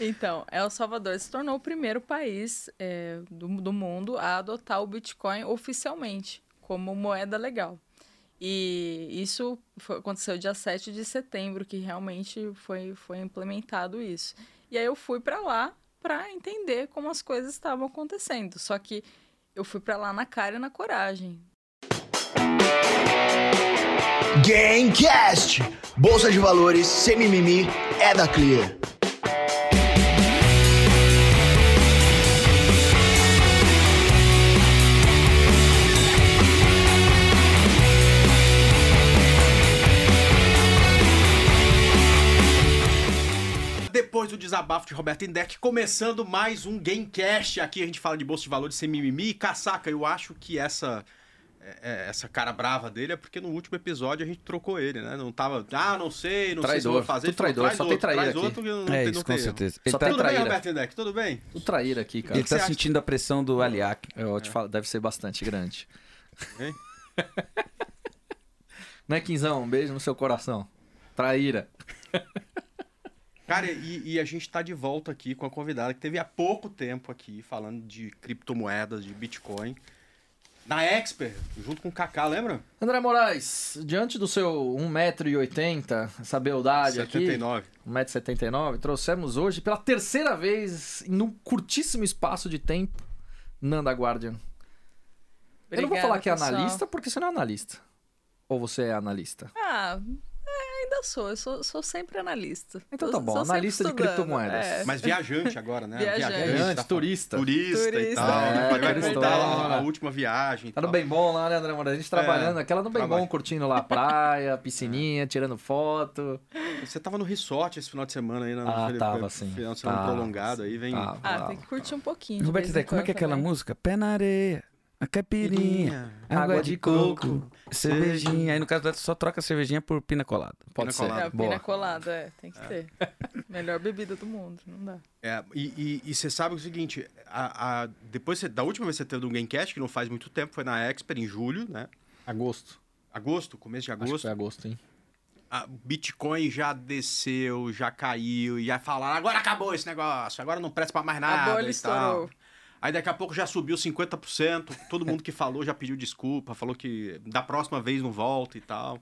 Então, El Salvador se tornou o primeiro país é, do, do mundo a adotar o Bitcoin oficialmente, como moeda legal. E isso foi, aconteceu dia 7 de setembro, que realmente foi, foi implementado isso. E aí eu fui para lá para entender como as coisas estavam acontecendo. Só que eu fui para lá na cara e na coragem. Gamecast! Bolsa de valores, sem mimimi, é da Clear. Depois do desabafo de Roberto Indec, começando mais um Gamecast. Aqui a gente fala de bolsa de valores sem mimimi. Caçaca, eu acho que essa é, é, essa cara brava dele é porque no último episódio a gente trocou ele, né? Não tava, ah, não sei, não sei se vou fazer. Tudo traidor, falou, só tem traíra traz aqui. outro não É tem, isso, não com erro. certeza. Só Ele tem tá, Tudo bem, traíra. Roberto Indec? Tudo bem? O traíra aqui, cara. ele que tá você acha? sentindo a pressão do Aliac. Eu te falo, deve ser bastante grande. Hein? Né, Quinzão? Um beijo no seu coração. Traíra. Cara, e, e a gente tá de volta aqui com a convidada que teve há pouco tempo aqui falando de criptomoedas, de Bitcoin. Na Expert, junto com o Kaká, lembra? André Moraes, diante do seu 1,80m, essa beldade aqui, 79. 1,79m, trouxemos hoje, pela terceira vez, em um curtíssimo espaço de tempo, Nanda Guardian. Eu não vou Obrigada, falar que é pessoal. analista, porque você não é analista. Ou você é analista? Ah, ainda sou. Eu sou, sou sempre analista. Então tá bom, sou analista de criptomoedas. é. Mas viajante agora, né? Viajante. Viajante, tá turista. Turista, e Turista, tal. é, Vai- vai aquela contar história. a última viagem. e Tá no bem bom lá, né, André Moraes? A gente trabalhando, aquela no bem trabalho. bom, curtindo lá a praia, piscininha, tirando foto. Você tava no resort esse final de semana aí, né? Ah, Aquele tava, sim. Final de semana Tava, prolongado aí, vem. tava. Ah, Lá. tem que curtir um pouquinho. Roberto como é que é aquela música? Pé na areia, a caipirinha, água de coco, cervejinha. Aí no caso só troca a cervejinha por pina colada. Pode Pina ser. colada. É, Boa. pina colada, é, tem que ter. Melhor bebida do mundo, não dá. É, e, você sabe o seguinte, a, a- depois você- da última vez que você teve um Gamecast, que não faz muito tempo, foi na Expert, em julho, né? Agosto. Agosto, começo de Acho que agosto. foi agosto, hein? A Bitcoin já desceu, já caiu, e já falaram, agora acabou esse negócio, agora não presta pra mais nada a bolha e tal. Aí daqui a pouco já subiu 50%, todo mundo que falou já pediu desculpa, falou que da próxima vez não volta e tal.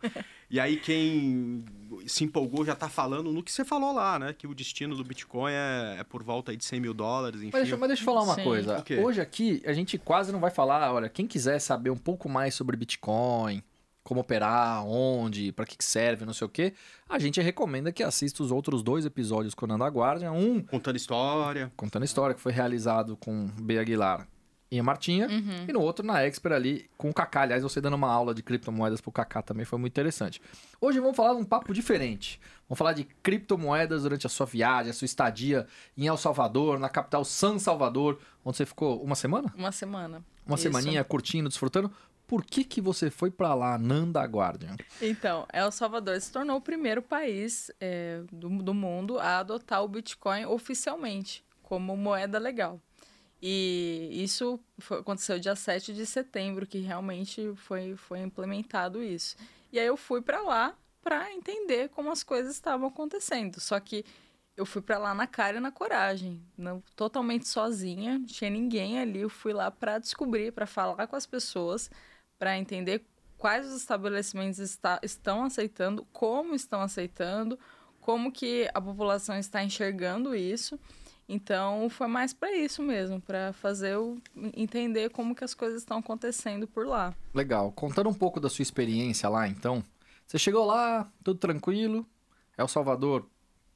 E aí quem se empolgou já tá falando no que você falou lá, né? Que o destino do Bitcoin é, é por volta aí de 100 mil dólares, enfim. Mas deixa, mas deixa eu falar uma Sim. coisa. Hoje aqui, a gente quase não vai falar, olha, quem quiser saber um pouco mais sobre Bitcoin, como operar, onde, pra que que serve, não sei o quê, a gente recomenda que assista os outros dois episódios com o Nanda Guardian. Um Contando história. contando história, que foi realizado com B. Aguilar e a Martinha. Uhum. E no outro, na Expert ali, com o Kaká. Aliás, você dando uma aula de criptomoedas pro Kaká também foi muito interessante. Hoje vamos falar de um papo diferente. Vamos falar de criptomoedas durante a sua viagem, a sua estadia em El Salvador, na capital San Salvador, onde você ficou uma semana? Uma semana. Uma Isso. semaninha curtindo, desfrutando. Por que que você foi pra lá, Nanda Guardian? Então, El Salvador se tornou o primeiro país é, do, do mundo a adotar o Bitcoin oficialmente, como moeda legal. E isso foi- aconteceu dia 7 de setembro, que realmente foi, foi implementado isso. E aí eu fui para lá para entender como as coisas estavam acontecendo. Só que eu fui para lá na cara e na coragem, não, totalmente sozinha, não tinha ninguém ali. Eu fui lá para descobrir, para falar com as pessoas, para entender quais os estabelecimentos está- estão aceitando, como estão aceitando, como que a população está enxergando isso. Então, foi mais para isso mesmo, para fazer eu entender como que as coisas estão acontecendo por lá. Legal. Contando um pouco da sua experiência lá, então. Você chegou lá, tudo tranquilo. El Salvador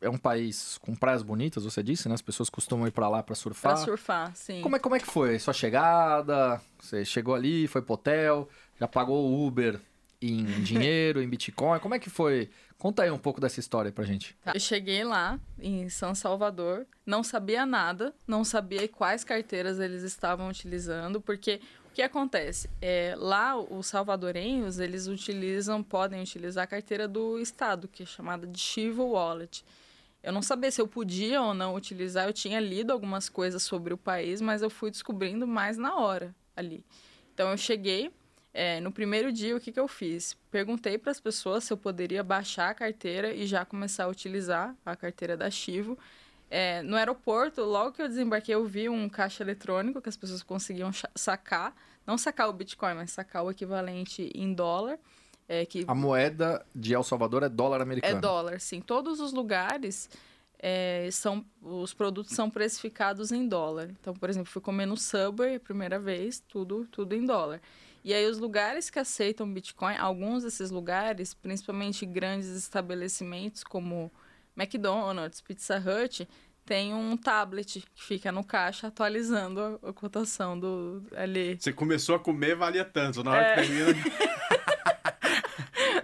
é um país com praias bonitas, você disse, né? As pessoas costumam ir pra lá pra surfar. Para surfar, sim. Como é, como é que foi? Sua chegada? Você chegou ali, foi pro hotel, já pagou o Uber em dinheiro, em Bitcoin? Como é que foi? Conta aí um pouco dessa história pra gente. Tá. Eu cheguei lá, em São Salvador, não sabia nada, não sabia quais carteiras eles estavam utilizando, porque o que acontece? É, lá, os salvadorenhos, eles utilizam, podem utilizar a carteira do Estado, que é chamada de Chivo Wallet. Eu não sabia se eu podia ou não utilizar, eu tinha lido algumas coisas sobre o país, mas eu fui descobrindo mais na hora ali. Então, eu cheguei, é, no primeiro dia, o que, que eu fiz? Perguntei para as pessoas se eu poderia baixar a carteira e já começar a utilizar a carteira da Chivo. É, no aeroporto, logo que eu desembarquei, eu vi um caixa eletrônico que as pessoas conseguiam sacar. Não sacar o Bitcoin, mas sacar o equivalente em dólar. É, que A moeda de El Salvador é dólar é americano. dólar, sim. Todos os lugares é, são os produtos são precificados em dólar. Então, por exemplo, fui comer no Subway a primeira vez, tudo tudo em dólar. E aí os lugares que aceitam Bitcoin, alguns desses lugares, principalmente grandes estabelecimentos como McDonald's, Pizza Hut, tem um tablet que fica no caixa atualizando a, a cotação do ali. Você começou a comer, valia tanto. Na hora É. que termina.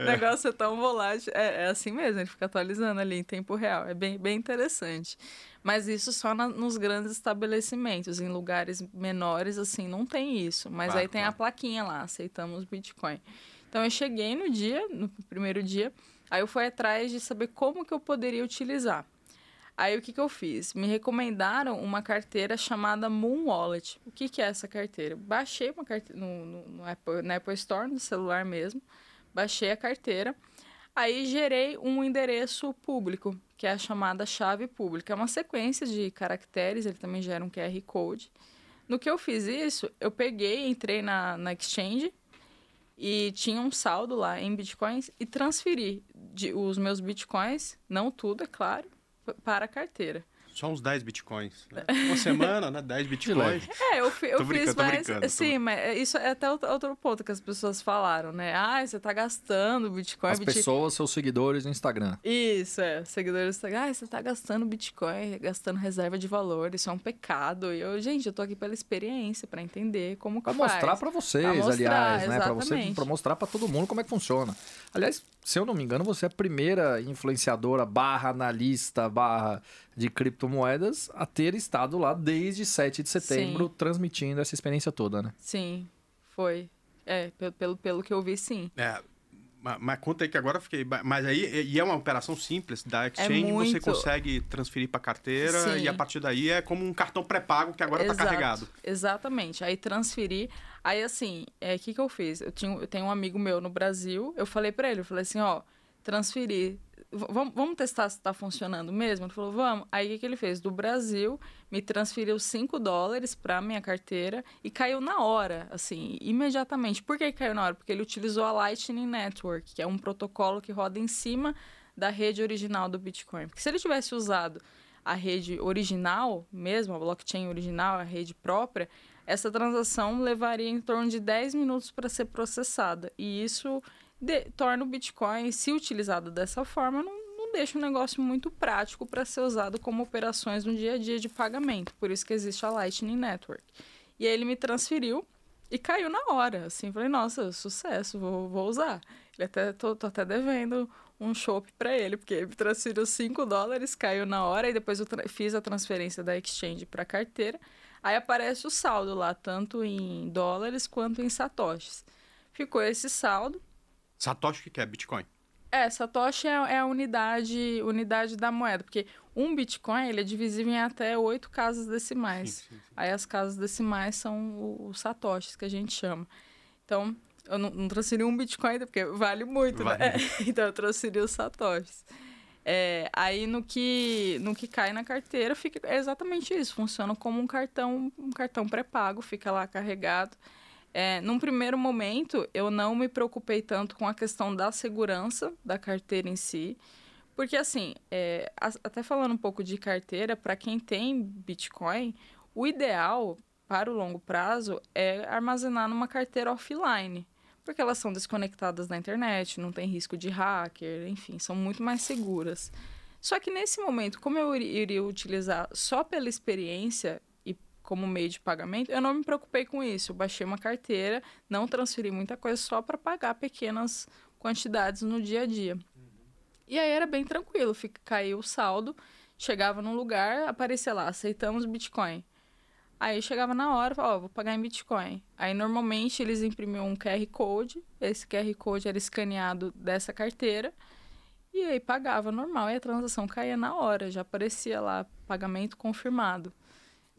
O negócio é tão volátil. É, é assim mesmo, ele fica atualizando ali em tempo real. É bem, bem interessante. Mas isso só na- nos grandes estabelecimentos. Em lugares menores, assim, não tem isso. Mas Claro, aí tem a claro. plaquinha lá, aceitamos Bitcoin. Então eu cheguei no dia, no primeiro dia, aí eu fui atrás de saber como que eu poderia utilizar. Aí o que, que eu fiz? Me recomendaram uma carteira chamada Moon Wallet. O que, que é essa carteira? Baixei uma carteira no, no, no Apple, na Apple Store, no celular mesmo. Baixei a carteira. Aí gerei um endereço público, que é a chamada chave pública. É uma sequência de caracteres, ele também gera um QR Code. No que eu fiz isso, eu peguei, entrei na, na Exchange e tinha um saldo lá em bitcoins e transferi de, os meus bitcoins, não tudo, é claro, para a carteira. Só uns 10 bitcoins. né? Uma semana, né? 10 bitcoins. É, eu, fi- eu Tô brincando, fiz mais. brincando, tô Sim, mas é- isso é até outro, ponto que as pessoas falaram, né? Ah, você tá gastando Bitcoin. As Bitcoin. pessoas, seus seguidores no Instagram. Isso, é. Seguidores do Instagram, ah, você tá gastando Bitcoin, gastando reserva de valor, isso é um pecado. E eu, gente, eu tô aqui pela experiência, pra entender como que Pra faz. mostrar pra vocês, Pra mostrar, aliás, né? Pra você exatamente. pra mostrar pra todo mundo como é que funciona. Aliás, se eu não me engano, você é a primeira influenciadora barra analista barra de criptomoedas a ter estado lá desde 7 de setembro transmitindo essa experiência toda, né? Sim, foi. É, pelo, pelo, pelo que eu vi, sim. É, ma- mas, conta aí que agora eu fiquei. Mas aí e é uma operação simples da Exchange, você É muito- consegue transferir para carteira Sim. e a partir daí é como um cartão pré-pago que agora está carregado. Exatamente. Aí transferi. Aí assim, é, o que, que eu fiz? Eu, tinha, eu tenho um amigo meu no Brasil, eu falei pra ele, eu falei assim, ó, transferi. Vamos testar se tá funcionando mesmo? Ele falou, vamos. Aí o que, que ele fez? Do Brasil, me transferiu 5 dólares pra minha carteira e caiu na hora, assim, imediatamente. Por que caiu na hora? Porque ele utilizou a Lightning Network, que é um protocolo que roda em cima da rede original do Bitcoin. Porque se ele tivesse usado a rede original mesmo, a blockchain original, a rede própria, essa transação levaria em torno de 10 minutos para ser processada. E isso de- torna o Bitcoin, se utilizado dessa forma, não, não deixa um negócio muito prático para ser usado como operações no dia a dia de pagamento. Por isso que existe a Lightning Network. E aí ele me transferiu e caiu na hora. Assim, falei, nossa, sucesso, vou, vou usar. Ele até, tô, tô até devendo um chopp para ele, porque ele transferiu 5 dólares, caiu na hora, e depois eu fiz a transferência da exchange para carteira. Aí aparece o saldo lá, tanto em dólares quanto em satoshis. Ficou esse saldo. Satoshi, o que é? Bitcoin. É, Satoshi é, é a unidade, unidade da moeda, porque um Bitcoin ele é divisível em até oito casas decimais. Sim, sim, sim. Aí as casas decimais são os Satoshis que a gente chama. Então, eu não, não transferi um Bitcoin ainda, porque vale muito, Vale né? então, eu transferi os Satoshis. É, aí, no que, no que cai na carteira, fica é exatamente isso. Funciona como um cartão, um cartão pré-pago, fica lá carregado. É, num primeiro momento, eu não me preocupei tanto com a questão da segurança da carteira em si, porque assim, é, até falando um pouco de carteira, para quem tem Bitcoin, o ideal para o longo prazo é armazenar numa carteira offline, porque elas são desconectadas da internet, não tem risco de hacker, enfim, são muito mais seguras. Só que nesse momento, como eu iri- iria utilizar só pela experiência como meio de pagamento, eu não me preocupei com isso. Eu baixei uma carteira, não transferi muita coisa só para pagar pequenas quantidades no dia a dia. E aí era bem tranquilo, fica, caiu o saldo, chegava num lugar, aparecia lá, aceitamos Bitcoin. Aí chegava na hora, ó, vou pagar em Bitcoin. Aí normalmente eles imprimiam um QR Code, esse QR Code era escaneado dessa carteira, e aí pagava normal, e a transação caía na hora, já aparecia lá, pagamento confirmado.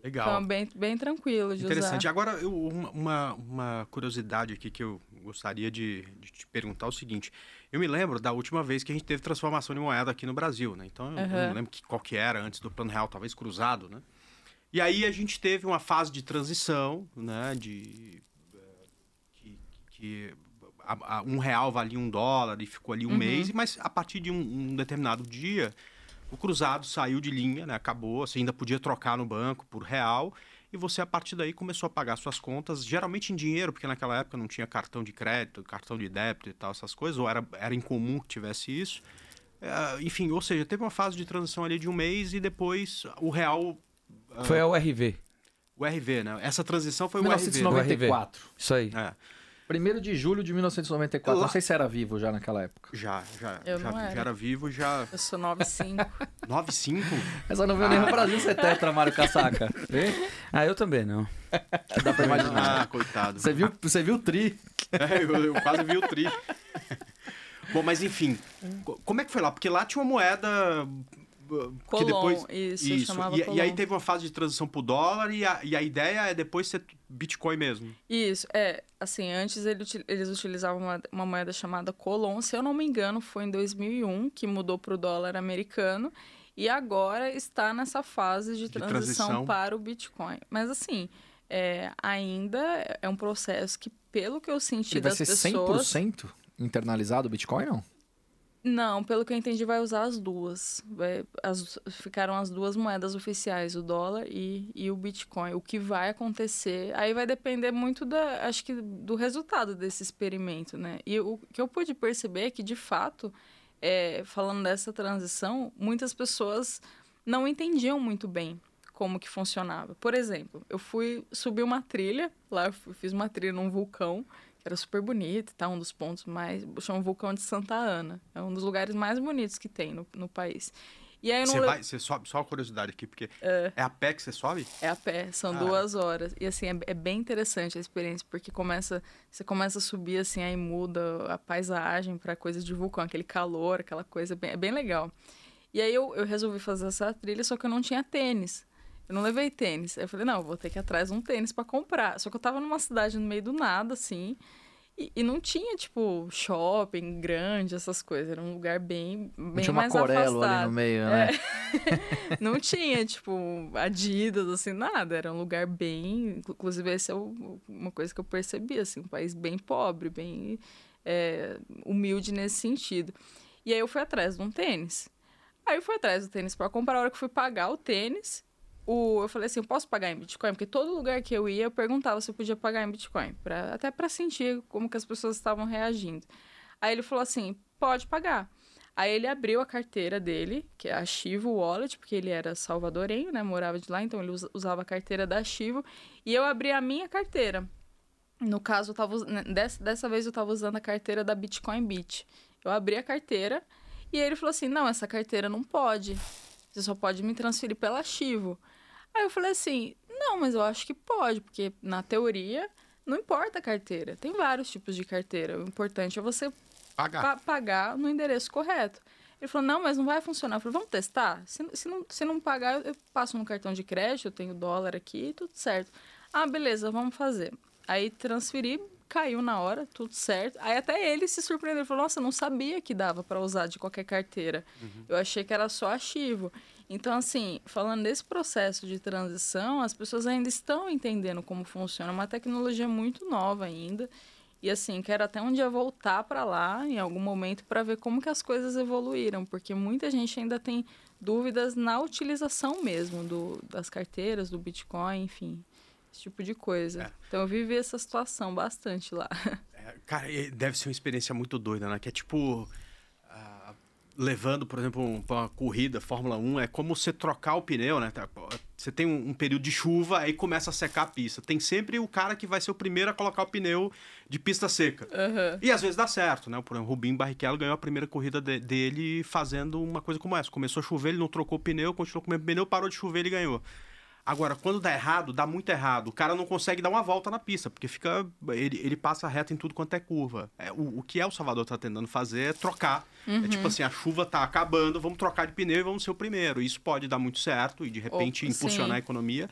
Legal. Então, bem, bem tranquilo de Interessante. usar. Agora, eu- uma, uma, curiosidade aqui que eu gostaria de, de te perguntar é o seguinte. Eu me lembro da última vez que a gente teve transformação de moeda aqui no Brasil, né? Então, eu- eu Aham. não lembro que, qual que era antes do Plano Real, talvez cruzado, né? E aí a gente teve uma fase de transição, né? De... eh, Que, que a- a- um real valia um dólar e ficou ali um mês, mas a partir de um, um determinado dia, o cruzado saiu de linha, né? Acabou, você ainda podia trocar no banco por real e você a partir daí começou a pagar suas contas, geralmente em dinheiro, porque naquela época não tinha cartão de crédito, cartão de débito e tal, essas coisas, ou era, era incomum que tivesse isso. É, enfim, ou seja, teve uma fase de transição ali de um mês e depois o real, Foi a URV. o RV, né? Essa transição foi o RV. 1994. Isso aí. É, 1 de julho de 1994. Lá- Não sei se era vivo já naquela época. já, já, Eu já, não era. já era vivo, já... Eu sou 95. 9,5? Essa não veio nem no Brasil ser tetra, Mário Casaca. Vê? Ah, eu também não. Dá pra imaginar. Ah, coitado. Você viu, você viu o tri? É, eu, eu quase vi o tri. Bom, mas enfim, co- como é que foi lá? Porque lá tinha uma moeda uh, que Colon, depois isso, chamava E, e aí teve uma fase de transição pro dólar e a, e a ideia é depois ser Bitcoin mesmo. Isso, é. Assim, antes ele eles utilizavam uma, uma moeda chamada Colon. Se eu não me engano, foi em 2001 que mudou para o dólar americano. E agora está nessa fase de, transição, transição. para o Bitcoin. Mas, assim, é, ainda é um processo que, pelo que eu senti Ele vai das ser pessoas... 100% internalizado o Bitcoin, não? Não, pelo que eu entendi, vai usar as duas. Vai- as- ficaram as duas moedas oficiais, o dólar e, e o Bitcoin. O que vai acontecer, aí vai depender muito da, acho que do resultado desse experimento, né? E o que eu pude perceber é que, de fato, é, falando dessa transição, muitas pessoas não entendiam muito bem como que funcionava. Por exemplo, eu fui subir uma trilha, lá eu fiz uma trilha num vulcão, era super bonito, tá? Um dos pontos mais... Chama o vulcão de Santa Ana. É um dos lugares mais bonitos que tem no, no país. E aí. Você le- vai, você sobe, só uma curiosidade aqui, porque é, a pé que você sobe? É a pé, são Ah. duas horas. E assim, é, é bem interessante a experiência, porque começa, você começa a subir assim, aí muda a paisagem para coisas de vulcão, aquele calor, aquela coisa, bem, é bem legal. E aí eu, eu resolvi fazer essa trilha, só que eu não tinha tênis. Eu não levei tênis. Aí eu falei, não, eu vou ter que ir atrás de um tênis para comprar. Só que eu tava numa cidade no meio do nada, assim, e, e não tinha, tipo, shopping grande, essas coisas. Era um lugar bem, bem Não tinha uma mais Corelo afastado. ali no meio, né? Não tinha, tipo, Adidas, assim, nada. Era um lugar bem. Inclusive, essa é uma coisa que eu percebi, assim, um país bem pobre, bem é, humilde nesse sentido. E aí eu fui atrás de um tênis. Aí eu fui atrás do tênis para comprar. A hora que eu fui pagar o tênis, o, eu falei assim: eu posso pagar em Bitcoin? Porque todo lugar que eu ia, eu perguntava se eu podia pagar em Bitcoin, pra, até para sentir como que as pessoas estavam reagindo. Aí ele falou assim: pode pagar. Aí ele abriu a carteira dele, que é a Chivo Wallet, porque ele era salvadorenho, né? Morava de lá, então ele usa- usava a carteira da Chivo. E eu abri a minha carteira. No caso, eu tava, né, dessa, dessa vez eu estava usando a carteira da Bitcoin Bit. Eu abri a carteira e ele falou assim: não, essa carteira não pode. Você só pode me transferir pela Chivo. Aí eu falei assim: não, mas eu acho que pode, porque na teoria não importa a carteira. Tem vários tipos de carteira. O importante é você Pagar. pa- pagar no endereço correto. Ele falou, não, mas não vai funcionar. Eu falei, vamos testar? Se, se, não, se não pagar, eu, passo no cartão de crédito, eu tenho dólar aqui, tudo certo. Ah, beleza, vamos fazer. Aí transferi, caiu na hora, tudo certo. Aí até ele se surpreendeu, ele falou, nossa, não sabia que dava para usar de qualquer carteira. Eu achei que era só ativo. Então, assim, falando desse processo de transição, as pessoas ainda estão entendendo como funciona. É uma tecnologia muito nova ainda. E assim, quero até um dia voltar para lá em algum momento para ver como que as coisas evoluíram, porque muita gente ainda tem dúvidas na utilização mesmo do, das carteiras, do Bitcoin, enfim, esse tipo de coisa. É. Então eu vivi essa situação bastante lá. É, cara, deve ser uma experiência muito doida, né? Que é tipo. Levando, por exemplo, pra uma corrida, Fórmula 1, é como você trocar o pneu, né? Tá, Você tem um, um período de chuva, aí começa a secar a pista. Tem sempre o cara que vai ser o primeiro a colocar o pneu de pista seca. E às vezes dá certo, né? Por exemplo, o Rubinho Barrichello ganhou a primeira corrida de- dele fazendo uma coisa como essa. Começou a chover, ele não trocou o pneu, continuou com o mesmo pneu, parou de chover, ele ganhou. Agora, quando dá errado, dá muito errado. O cara não consegue dar uma volta na pista, porque fica. Ele, ele passa reto em tudo quanto é curva. É, o, o que El Salvador tá tentando fazer é trocar. É tipo assim, a chuva tá acabando, vamos trocar de pneu e vamos ser o primeiro. Isso pode dar muito certo e de repente Ou- impulsionar sim. a economia.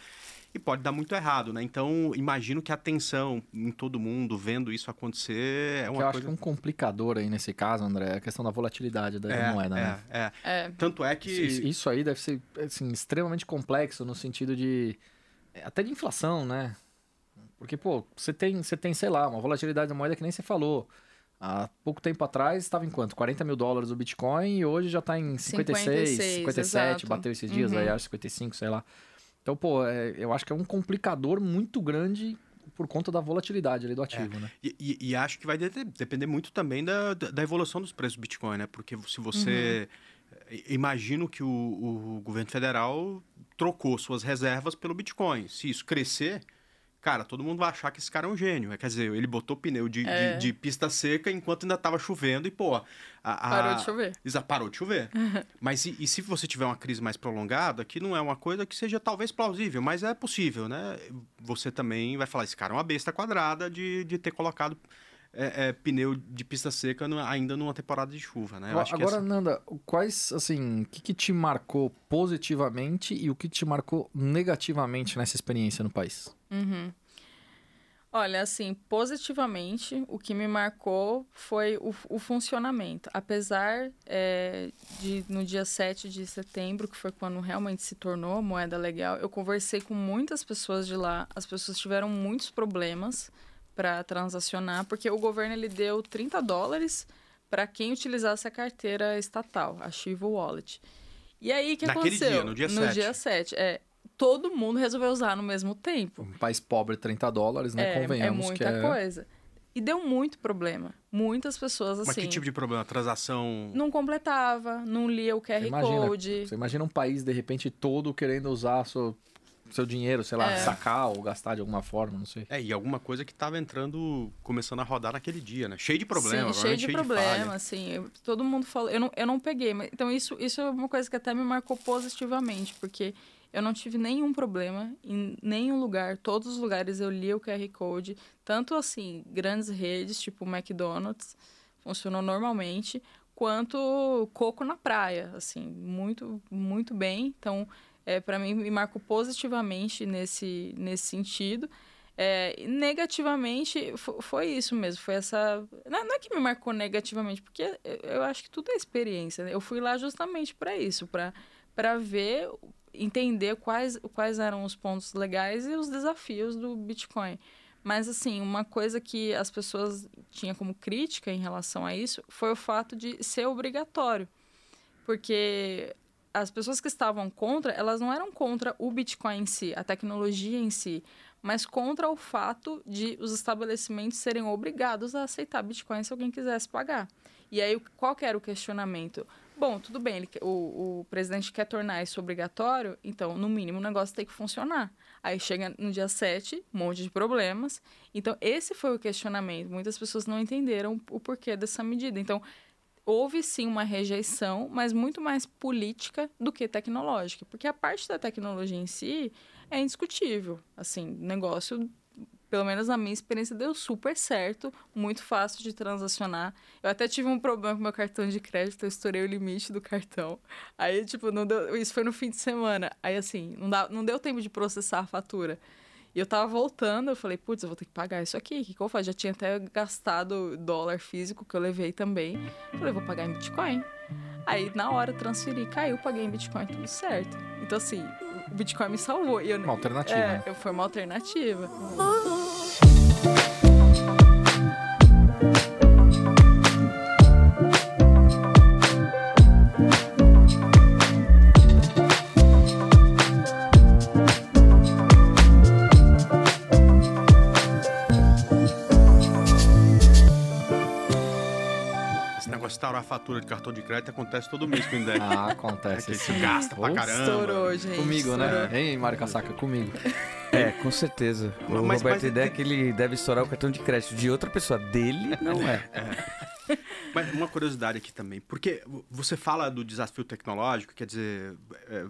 E pode dar muito errado, né? Então, imagino que a tensão em todo mundo vendo isso acontecer é Que uma eu acho coisa... que um complicador aí nesse caso, André, é a questão da volatilidade da é, moeda, né? é, é. É, Tanto é que... Isso, isso aí deve ser assim, extremamente complexo no sentido de. até de inflação, né? Porque, pô, você tem, você tem, sei lá, uma volatilidade da moeda que nem você falou. Há pouco tempo atrás estava em quanto? 40 mil dólares o Bitcoin e hoje já está em 56, 56, 57, exato. bateu esses dias Uhum. aí, acho 55, sei lá. Então, pô, é, eu acho que é um complicador muito grande por conta da volatilidade ali do ativo, né? E, e- e acho que vai de- depender muito também da, da evolução dos preços do Bitcoin, né? Porque se você. eh, Imagino que o, o governo federal trocou suas reservas pelo Bitcoin. Se isso crescer, cara, todo mundo vai achar que esse cara é um gênio. Quer dizer, ele botou pneu de, de- É. de pista seca enquanto ainda estava chovendo e, pô. a- a- parou de chover. Exa- parou de chover. mas e, e se você tiver uma crise mais prolongada, que não é uma coisa que seja talvez plausível, mas é possível, né? Você também vai falar, esse cara é uma besta quadrada de, de ter colocado é, é, pneu de pista seca no- ainda numa temporada de chuva, né? Eu acho que Agora, essa- Nanda, quais, assim, o que, que te marcou positivamente e o que te marcou negativamente nessa experiência no país? Uhum. Olha, assim, positivamente, o que me marcou foi o, o funcionamento. Apesar é, de, no dia 7 de setembro, que foi quando realmente se tornou moeda legal, eu conversei com muitas pessoas de lá. As pessoas tiveram muitos problemas para transacionar, porque o governo ele deu 30 dólares para quem utilizasse a carteira estatal, a Chivo Wallet. E aí, o que Naquele aconteceu? dia, no dia no 7. dia 7, é. Todo mundo resolveu usar no mesmo tempo. Um país pobre, 30 dólares, né? É, Convenhamos é muita que é... coisa. E deu muito problema. Muitas pessoas, assim, Mas que tipo de problema? Transação. não completava, não lia o QR Você imagina, Code. Você imagina um país, de repente, todo querendo usar seu, seu dinheiro, sei lá, É. sacar ou gastar de alguma forma, não sei. É, e alguma coisa que tava entrando, começando a rodar naquele dia, né? Cheio de problema, Sim, cheio de falha. problema, assim. eu- todo mundo falou. Eu não, eu não peguei, mas então isso, isso é uma coisa que até me marcou positivamente, porque eu não tive nenhum problema em nenhum lugar. Todos os lugares eu lia o QR Code, tanto assim, grandes redes, tipo McDonald's, funcionou normalmente, quanto coco na praia, assim, muito, muito bem. Então, é, para mim, me marcou positivamente nesse, nesse sentido. É, negativamente fo- foi isso mesmo, foi essa. Não, não é que me marcou negativamente, porque eu, eu acho que tudo é experiência. né? Eu fui lá justamente para isso, para ver, entender quais, quais eram os pontos legais e os desafios do Bitcoin. Mas, assim, uma coisa que as pessoas tinham como crítica em relação a isso foi o fato de ser obrigatório. Porque as pessoas que estavam contra, elas não eram contra o Bitcoin em si, a tecnologia em si, mas contra o fato de os estabelecimentos serem obrigados a aceitar Bitcoin se alguém quisesse pagar. E aí, qual era o questionamento? Bom, tudo bem, ele, o, o presidente quer tornar isso obrigatório, então, no mínimo, o negócio tem que funcionar. Aí chega no dia 7, um monte de problemas. Então, esse foi o questionamento. Muitas pessoas não entenderam o porquê dessa medida. Então, houve sim uma rejeição, mas muito mais política do que tecnológica, porque a parte da tecnologia em si é indiscutível. Assim, negócio, pelo menos na minha experiência, deu super certo, muito fácil de transacionar. Eu até tive um problema com meu cartão de crédito, eu estourei o limite do cartão. Aí, tipo, não deu, isso foi no fim de semana. Aí, assim, não, dá, não deu tempo de processar a fatura. E eu tava voltando, eu falei, putz, eu vou ter que pagar isso aqui. O que, que eu faço? Já tinha até gastado dólar físico que eu levei também. Falei, vou pagar em Bitcoin. Aí, na hora, transferi, caiu, paguei em Bitcoin, tudo certo. Então, assim, Bitcoin me salvou. E eu, Uma alternativa, É, né? eu- foi uma alternativa. Estourar a fatura de cartão de crédito acontece todo mês com o Indec. Ah, É acontece. que isso. se gasta pra caramba. Estourou, gente. Comigo, né? estourou. Hein, Mário Casaca, comigo. É, com certeza. O Mas- Roberto mas- Deck, ele deve estourar o cartão de crédito de outra pessoa. Dele, não é. Mas uma curiosidade aqui também, porque você fala do desafio tecnológico, quer dizer, é,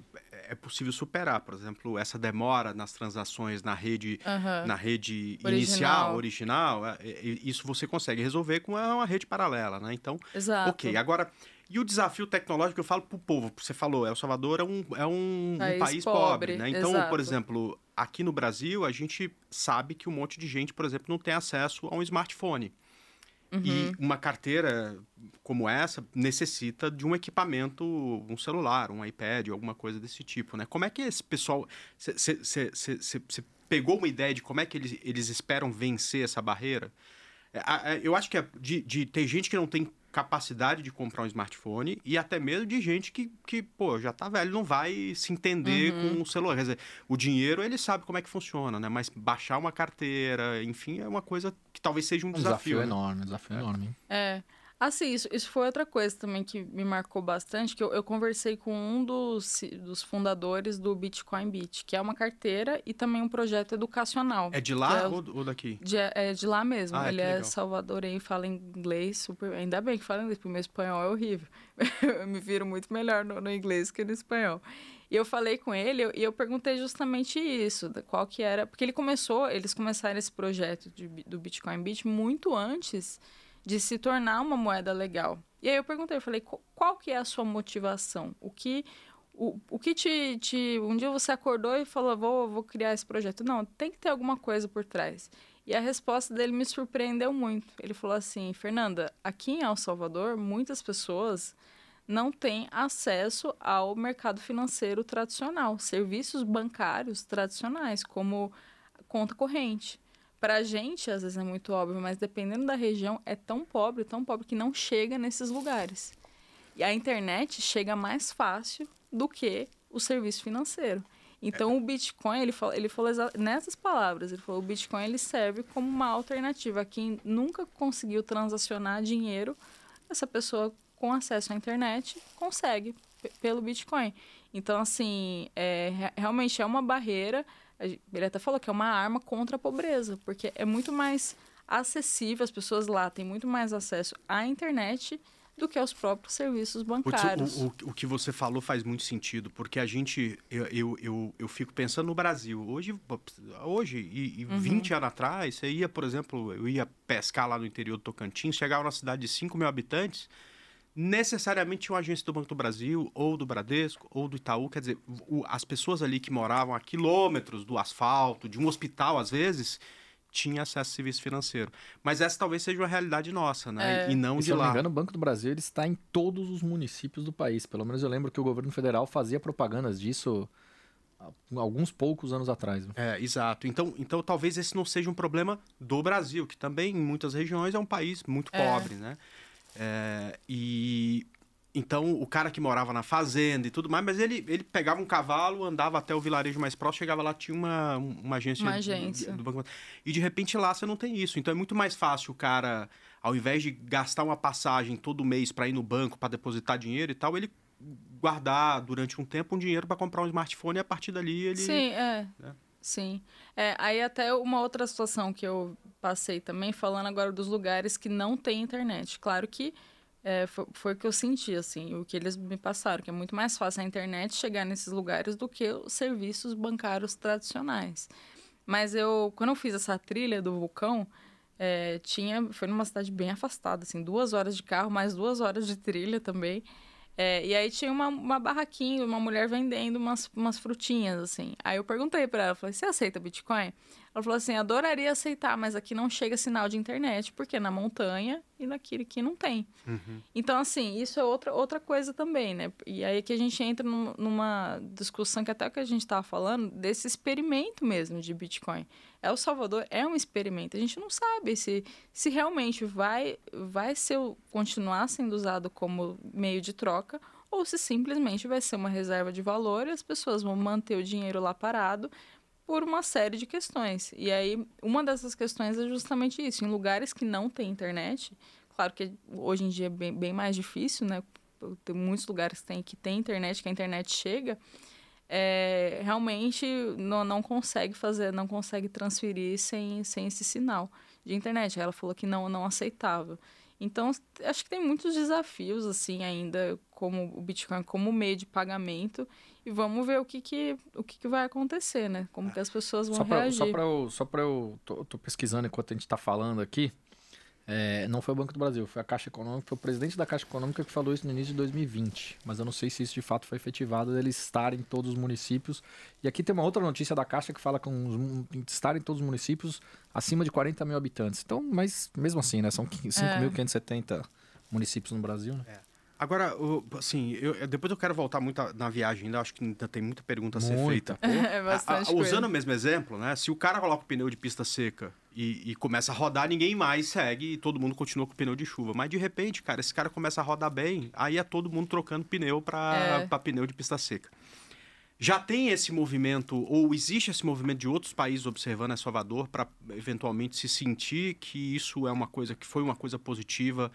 é possível superar, por exemplo, essa demora nas transações na rede, Aham. na rede Original. inicial, original, é, é, isso você consegue resolver com uma, rede paralela, né? Então, Exato. ok. Agora, E o desafio tecnológico, eu falo pro povo, você falou, El Salvador é um, é um, um País país, pobre, pobre, né? Então, exato. por exemplo, aqui no Brasil, a gente sabe que um monte de gente, por exemplo, não tem acesso a um smartphone. Uhum. E uma carteira como essa necessita de um equipamento, um celular, um iPad, alguma coisa desse tipo, né? Como é que esse pessoal... Você pegou uma ideia de como é que eles, eles esperam vencer essa barreira? É, Eu acho que é de, de ter gente que não tem capacidade de comprar um smartphone e até mesmo de gente que, que pô, já tá velho, não vai se entender Uhum. com o celular. Quer dizer, o dinheiro ele sabe como é que funciona, né? Mas baixar uma carteira, enfim, é uma coisa que talvez seja um Um desafio. desafio né? enorme, um desafio enorme. hein? É. Assim, isso, isso foi outra coisa também que me marcou bastante, que eu, eu conversei com um dos, dos fundadores do Bitcoin Beat, que é uma carteira e também um projeto educacional. É de lá é- ou, daqui? De, é de lá mesmo. Ah, Ele que é legal. salvadorenho, fala inglês super. Ainda bem que fala inglês, porque o meu espanhol é horrível. eu me viro muito melhor no, no inglês que no espanhol. E eu falei com ele e eu perguntei justamente isso, qual que era. Porque ele começou, eles começaram esse projeto de do Bitcoin Beat muito antes de se tornar uma moeda legal. E aí eu perguntei, eu falei, "Qu- qual que é a sua motivação? O que. O, o que te, te. Um dia você acordou e falou, vou, vou criar esse projeto. Não, tem que ter alguma coisa por trás. E a resposta dele me surpreendeu muito. Ele falou assim: Fernanda, aqui em El Salvador, muitas pessoas não têm acesso ao mercado financeiro tradicional, serviços bancários tradicionais, como conta corrente. Para a gente, às vezes é muito óbvio, mas dependendo da região, é tão pobre, tão pobre, que não chega nesses lugares. E a internet chega mais fácil do que o serviço financeiro. Então, o Bitcoin, ele falou, ele falou nessas palavras, ele falou, o Bitcoin ele serve como uma alternativa. a Quem nunca conseguiu transacionar dinheiro, essa pessoa com acesso à internet consegue pe- pelo Bitcoin. Então, assim, é, re- realmente é uma barreira. Ele até falou que é uma arma contra a pobreza, porque é muito mais acessível, as pessoas lá têm muito mais acesso à internet do que aos próprios serviços bancários. o, o, o que você falou faz muito sentido, porque a gente, eu, eu, eu, eu fico pensando no Brasil. Hoje, hoje e, e 20 anos atrás, você ia, por exemplo, eu ia pescar lá no interior do Tocantins, chegava numa cidade de 5 mil habitantes, necessariamente tinha uma agência do Banco do Brasil, ou do Bradesco, ou do Itaú. Quer dizer, o- as pessoas ali que moravam a quilômetros do asfalto, de um hospital, às vezes, tinham acesso a serviço financeiro. Mas essa talvez seja uma realidade nossa, né? É. E não E, de se eu não me lá. engano, o Banco do Brasil ele está em todos os municípios do país. Pelo menos eu lembro que o governo federal fazia propagandas disso há alguns poucos anos atrás. É, exato. Então, então talvez esse não seja um problema do Brasil, que também em muitas regiões é um país muito É. pobre, né? É, e então o cara que morava na fazenda e tudo mais, mas ele, ele pegava um cavalo, andava até o vilarejo mais próximo, chegava lá, tinha uma, uma agência, Uma do- agência. do Banco. E de repente lá você não tem isso. Então é muito mais fácil o cara, ao invés de gastar uma passagem todo mês para ir no banco para depositar dinheiro e tal, ele guardar durante um tempo um dinheiro para comprar um smartphone e a partir dali ele Sim, é. né? Sim. É, aí até uma outra situação que eu passei também, falando agora dos lugares que não tem internet. Claro que é, foi, foi o que eu senti, assim, o que eles me passaram, que é muito mais fácil a internet chegar nesses lugares do que os serviços bancários tradicionais. Mas eu, quando eu fiz essa trilha do vulcão, é, tinha, foi numa cidade bem afastada, assim, duas horas de carro, mais duas horas de trilha também. É, e aí tinha uma, uma barraquinha, uma mulher vendendo umas, umas frutinhas, assim. Aí eu perguntei pra ela, falei, você aceita Bitcoin? Ela falou assim, adoraria aceitar, mas aqui não chega sinal de internet, porque é na montanha e naquele aqui não tem. Então, assim, isso é outra, outra coisa também, né? E aí que a gente entra num- numa discussão que até que a gente estava falando, desse experimento mesmo de Bitcoin. El Salvador é um experimento. A gente não sabe se, se realmente vai, vai ser, continuar sendo usado como meio de troca ou se simplesmente vai ser uma reserva de valor e as pessoas vão manter o dinheiro lá parado por uma série de questões. E aí, uma dessas questões é justamente isso. Em lugares que não tem internet, claro que hoje em dia é bem, bem mais difícil, né? Tem muitos lugares que tem, que tem internet, que a internet chega, é, realmente não, não consegue fazer, não consegue transferir sem, sem esse sinal de internet. Ela falou que não, não aceitava. Então, acho que tem muitos desafios, assim, ainda, como o Bitcoin como meio de pagamento. E vamos ver o que, que, o que, que vai acontecer, né? Como que as pessoas vão Só pra, reagir. só pra eu. Só pra eu tô, tô pesquisando enquanto a gente tá falando aqui. É, não foi o Banco do Brasil, foi a Caixa Econômica, foi o presidente da Caixa Econômica que falou isso no início de 2020. Mas eu não sei se isso de fato foi efetivado, eles estarem em todos os municípios. E aqui tem uma outra notícia da Caixa que fala com estar em todos os municípios acima de 40 mil habitantes. Então, mas mesmo assim, né? São 5.570 municípios no Brasil, né? Agora, assim, eu- depois eu quero voltar muito a- na viagem ainda, acho que ainda tem muita pergunta a ser Muita. feita. É bastante A- a- usando o mesmo exemplo, né? Se o cara coloca o pneu de pista seca e, e começa a rodar, ninguém mais segue e todo mundo continua com o pneu de chuva. Mas de repente, cara, esse cara começa a rodar bem, aí é todo mundo trocando pneu para É. pneu de pista seca. Já tem esse movimento, ou existe esse movimento de outros países observando El Salvador para eventualmente se sentir que isso é uma coisa, que foi uma coisa positiva,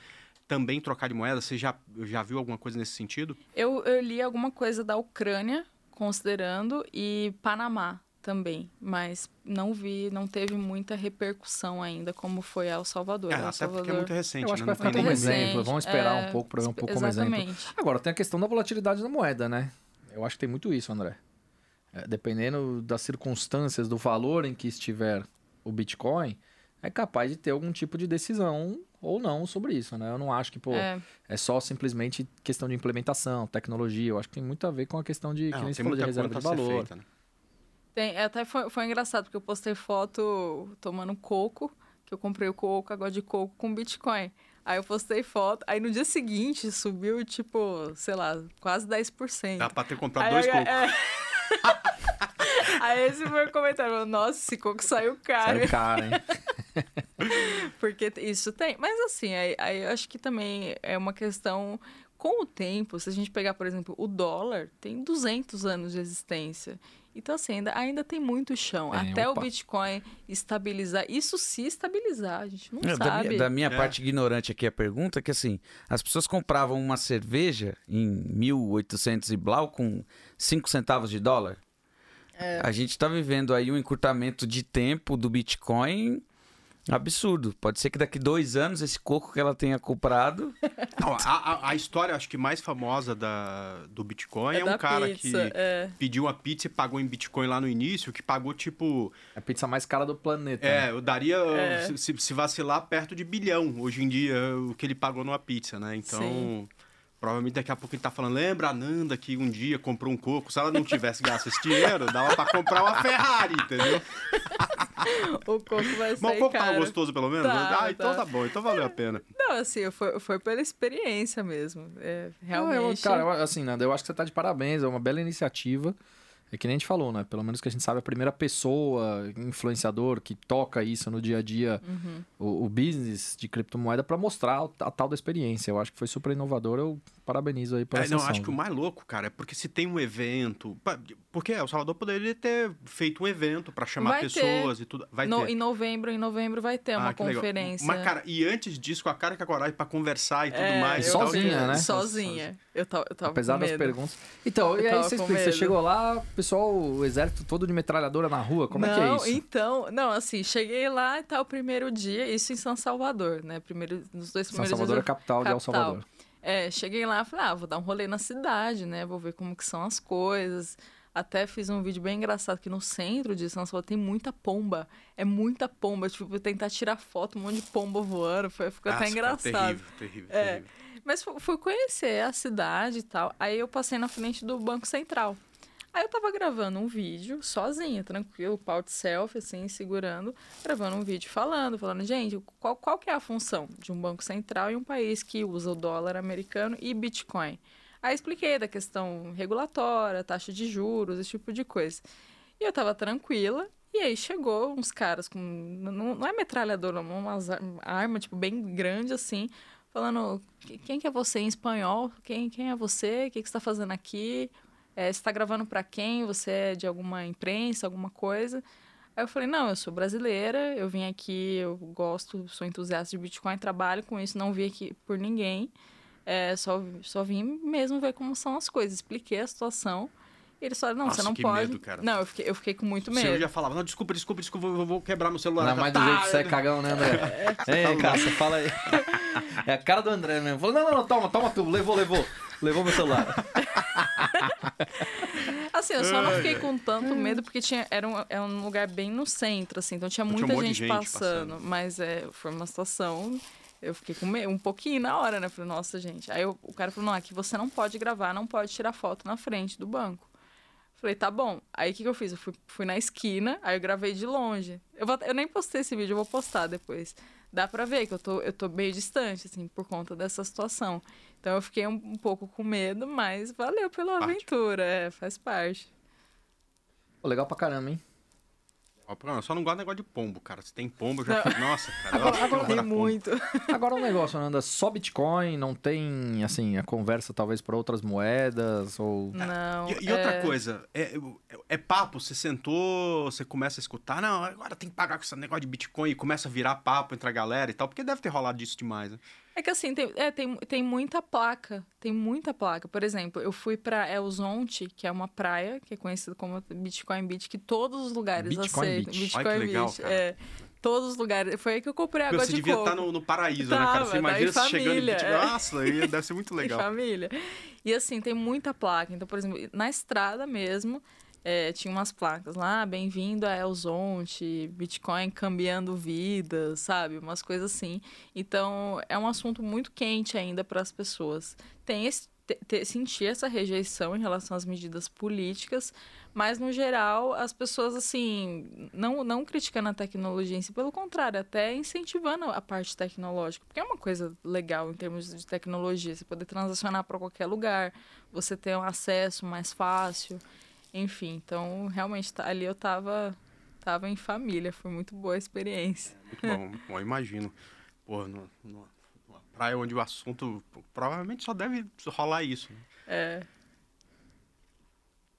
também trocar de moeda? Você já, já viu alguma coisa nesse sentido? Eu, eu li alguma coisa da Ucrânia, considerando, e Panamá também, mas não vi, não teve muita repercussão ainda, como foi El Salvador. É, El até porque é Salvador muito recente, Eu acho né? que vai Não ficar tem como nem- exemplo. recente, Vamos esperar é, um pouco para ver um pouco como exemplo. Exatamente. Agora, tem a questão da volatilidade da moeda, né? Eu acho que tem muito isso, André. É, dependendo das circunstâncias, do valor em que estiver o Bitcoin, é capaz de ter algum tipo de decisão ou não sobre isso, né? Eu não acho que, pô, é, É, só simplesmente questão de implementação, tecnologia. Eu acho que tem muito a ver com a questão de, que Não, nem você tem falou, de muita reserva de valor. feita, né? tem, até foi, foi engraçado, porque eu postei foto tomando coco, que eu comprei o coco, água de coco com Bitcoin. Aí eu postei foto, aí no dia seguinte subiu, tipo, sei lá, quase 10%. Dá pra ter comprado Aí, dois cocos. é. Aí esse foi o comentário. Nossa, esse coco saiu caro. Saiu caro, hein? Porque isso tem. Mas assim, aí, aí eu acho que também é uma questão. Com o tempo, se a gente pegar, por exemplo, o dólar, tem 200 anos de existência. Então, assim, ainda, ainda tem muito chão. Tem, Até opa. o Bitcoin estabilizar. Isso se estabilizar, a gente não É, da sabe. minha, da minha É. parte ignorante aqui a pergunta é que assim, as pessoas compravam uma cerveja em 1800 e blau com 5 centavos de dólar. É. A gente tá vivendo aí um encurtamento de tempo do Bitcoin absurdo. Pode ser que daqui dois anos esse coco que ela tenha comprado. Não, a, a- a história, acho que mais famosa da, do Bitcoin é, É um cara pizza, que é. pediu a pizza e pagou em Bitcoin lá no início, que pagou tipo. É a pizza mais cara do planeta. né? É, eu daria, É. se- se, se vacilar, perto de bilhão hoje em dia o que ele pagou numa pizza, né? Então. Sim. Provavelmente daqui a pouco ele tá falando, lembra a Nanda que um dia comprou um coco? Se ela não tivesse gasto esse dinheiro, dava pra comprar uma Ferrari, entendeu? O coco vai Mas o coco tava caro. gostoso pelo menos? Tá, ah, então tá. tá bom, então valeu a pena. Não, assim, foi, foi pela experiência mesmo. É, Não, eu- realmente. cara, eu- assim, Nanda, eu acho que você tá de parabéns, é uma bela iniciativa. É que nem a gente falou, né? Pelo menos que a gente sabe, a primeira pessoa, influenciador, que toca isso no dia a dia, Uhum. o, o business de criptomoeda, pra mostrar o- a, tal da experiência. Eu acho que foi super inovador, eu parabenizo aí pela É, não, acho que o mais louco, cara, é porque se tem um evento. Porque El Salvador poderia ter feito um evento pra chamar Vai pessoas e tudo. Vai No- ter. Em novembro, em novembro vai ter uma Ah, que legal. conferência. Mas, cara, e antes disso, com a cara e com a coragem pra conversar e tudo É, mais. eu- tal, Sozinha, que- né? Sozinha. Eu tava, eu tava Apesar com das perguntas. Então, Eu e aí você explica, você chegou lá, pessoal, o exército todo de metralhadora na rua, como não, é que é isso? então, não, assim, cheguei lá e tá o primeiro dia, isso em São Salvador, né? Primeiro, nos dois São primeiros Salvador é dias. eu- capital de El capital. Salvador. É, cheguei lá e falei, ah, vou dar um rolê na cidade, né? Vou ver como que são as coisas. Até fiz um vídeo bem engraçado que no centro de São Salvador tem muita pomba. É muita pomba. Tipo, tentar tirar foto, um monte de pomba voando. Foi, ficou até Nossa, cara, engraçado. Terrível, terrível, É. terrível. Mas fu- fui conhecer a cidade e tal. Aí eu passei na frente do Banco Central. Aí eu tava gravando um vídeo sozinha, tranquilo, pau de selfie, assim, segurando, gravando um vídeo falando, falando, gente, qual, qual que é a função de um banco central em um país que usa o dólar americano e Bitcoin? Aí expliquei da questão regulatória, taxa de juros, esse tipo de coisa. E eu tava tranquila, e aí chegou uns caras com. Não, não é metralhadora, uma arma, tipo, bem grande assim, falando: "Que- quem que é você em espanhol? Quem, quem é você? O que, que você está fazendo aqui? É, você está gravando para quem? Você é de alguma imprensa, alguma coisa? Aí eu falei: não, eu sou brasileira, eu vim aqui, eu gosto, sou entusiasta de Bitcoin, trabalho com isso, não vim aqui por ninguém. É, só, só vim mesmo ver como são as coisas. Expliquei a situação. E eles falaram, não, Nossa, você não que pode. medo, cara. Não, eu fiquei, eu fiquei com muito medo. eu já falava, não, desculpa, desculpa, desculpa, eu vou, quebrar meu celular. Não, mas do Tá, jeito que você é cagão, né, André? Ei, Cássio, fala aí. É a cara do André mesmo. Falou, não, não, não, toma, toma tu. Levou, levou. Levou meu celular. Assim, eu só não fiquei com tanto medo porque tinha, era, um, era um lugar bem no centro, assim, então tinha Tinha um muita monte de gente, gente passando, passando. Mas é, foi uma situação. Eu fiquei com medo, um pouquinho na hora, né? Falei, nossa, gente. Aí eu- o cara falou: não, aqui você não pode gravar, não pode tirar foto na frente do banco. Falei, tá bom. Aí o que, que eu fiz? Eu fui, fui na esquina, aí eu gravei de longe. Eu, vou, eu nem postei esse vídeo, eu vou postar depois. Dá pra ver que eu tô, eu tô meio distante, assim, por conta dessa situação. Então eu fiquei um, um pouco com medo, mas valeu pela Parte. aventura, é, faz parte. Pô, legal pra caramba, hein? Ó, Eu só não gosto de negócio de pombo, cara. Se tem pombo, eu já fico. Nossa, cara. eu Agora- agora Tem muito. Agora um negócio, Nanda, só Bitcoin, não tem, assim, a conversa talvez para outras moedas ou... Não. E, e outra é- coisa, é, é- é papo, você sentou, você começa a escutar, não, agora tem que pagar com esse negócio de Bitcoin e começa a virar papo entre a galera e tal, porque deve ter rolado disso demais, né? É que assim, tem, é, tem, tem muita placa. Tem muita placa. Por exemplo, eu fui pra Elzonte, que é uma praia, que é conhecida como Bitcoin Beach, que todos os lugares Bitcoin aceitam. Beach. Bitcoin Olha que legal, Beach. cara. É, todos os lugares. Foi aí que eu comprei água você de devia coco. estar no, no paraíso, né, cara? Tava, Você tá imagina em você chegando em família, Bitcoin. é. Nossa, deve ser muito legal. família. E assim, tem muita placa. Então, por exemplo, na estrada mesmo, é, tinha umas placas lá, bem-vindo a Elzonte, Bitcoin cambiando vidas, sabe? Umas coisas assim. Então, é um assunto muito quente ainda para as pessoas. Tem esse, te- te- sentir essa rejeição em relação às medidas políticas, mas no geral as pessoas assim não não criticando a tecnologia em si, pelo contrário, até incentivando a parte tecnológica, porque é uma coisa legal em termos de tecnologia, você poder transacionar para qualquer lugar, você ter um acesso mais fácil, enfim, então realmente tá- ali eu tava tava em família, foi muito boa a experiência. Muito bom, muito bom, eu imagino. Pô, no- numa, numa praia onde o assunto provavelmente só deve rolar isso. né? É,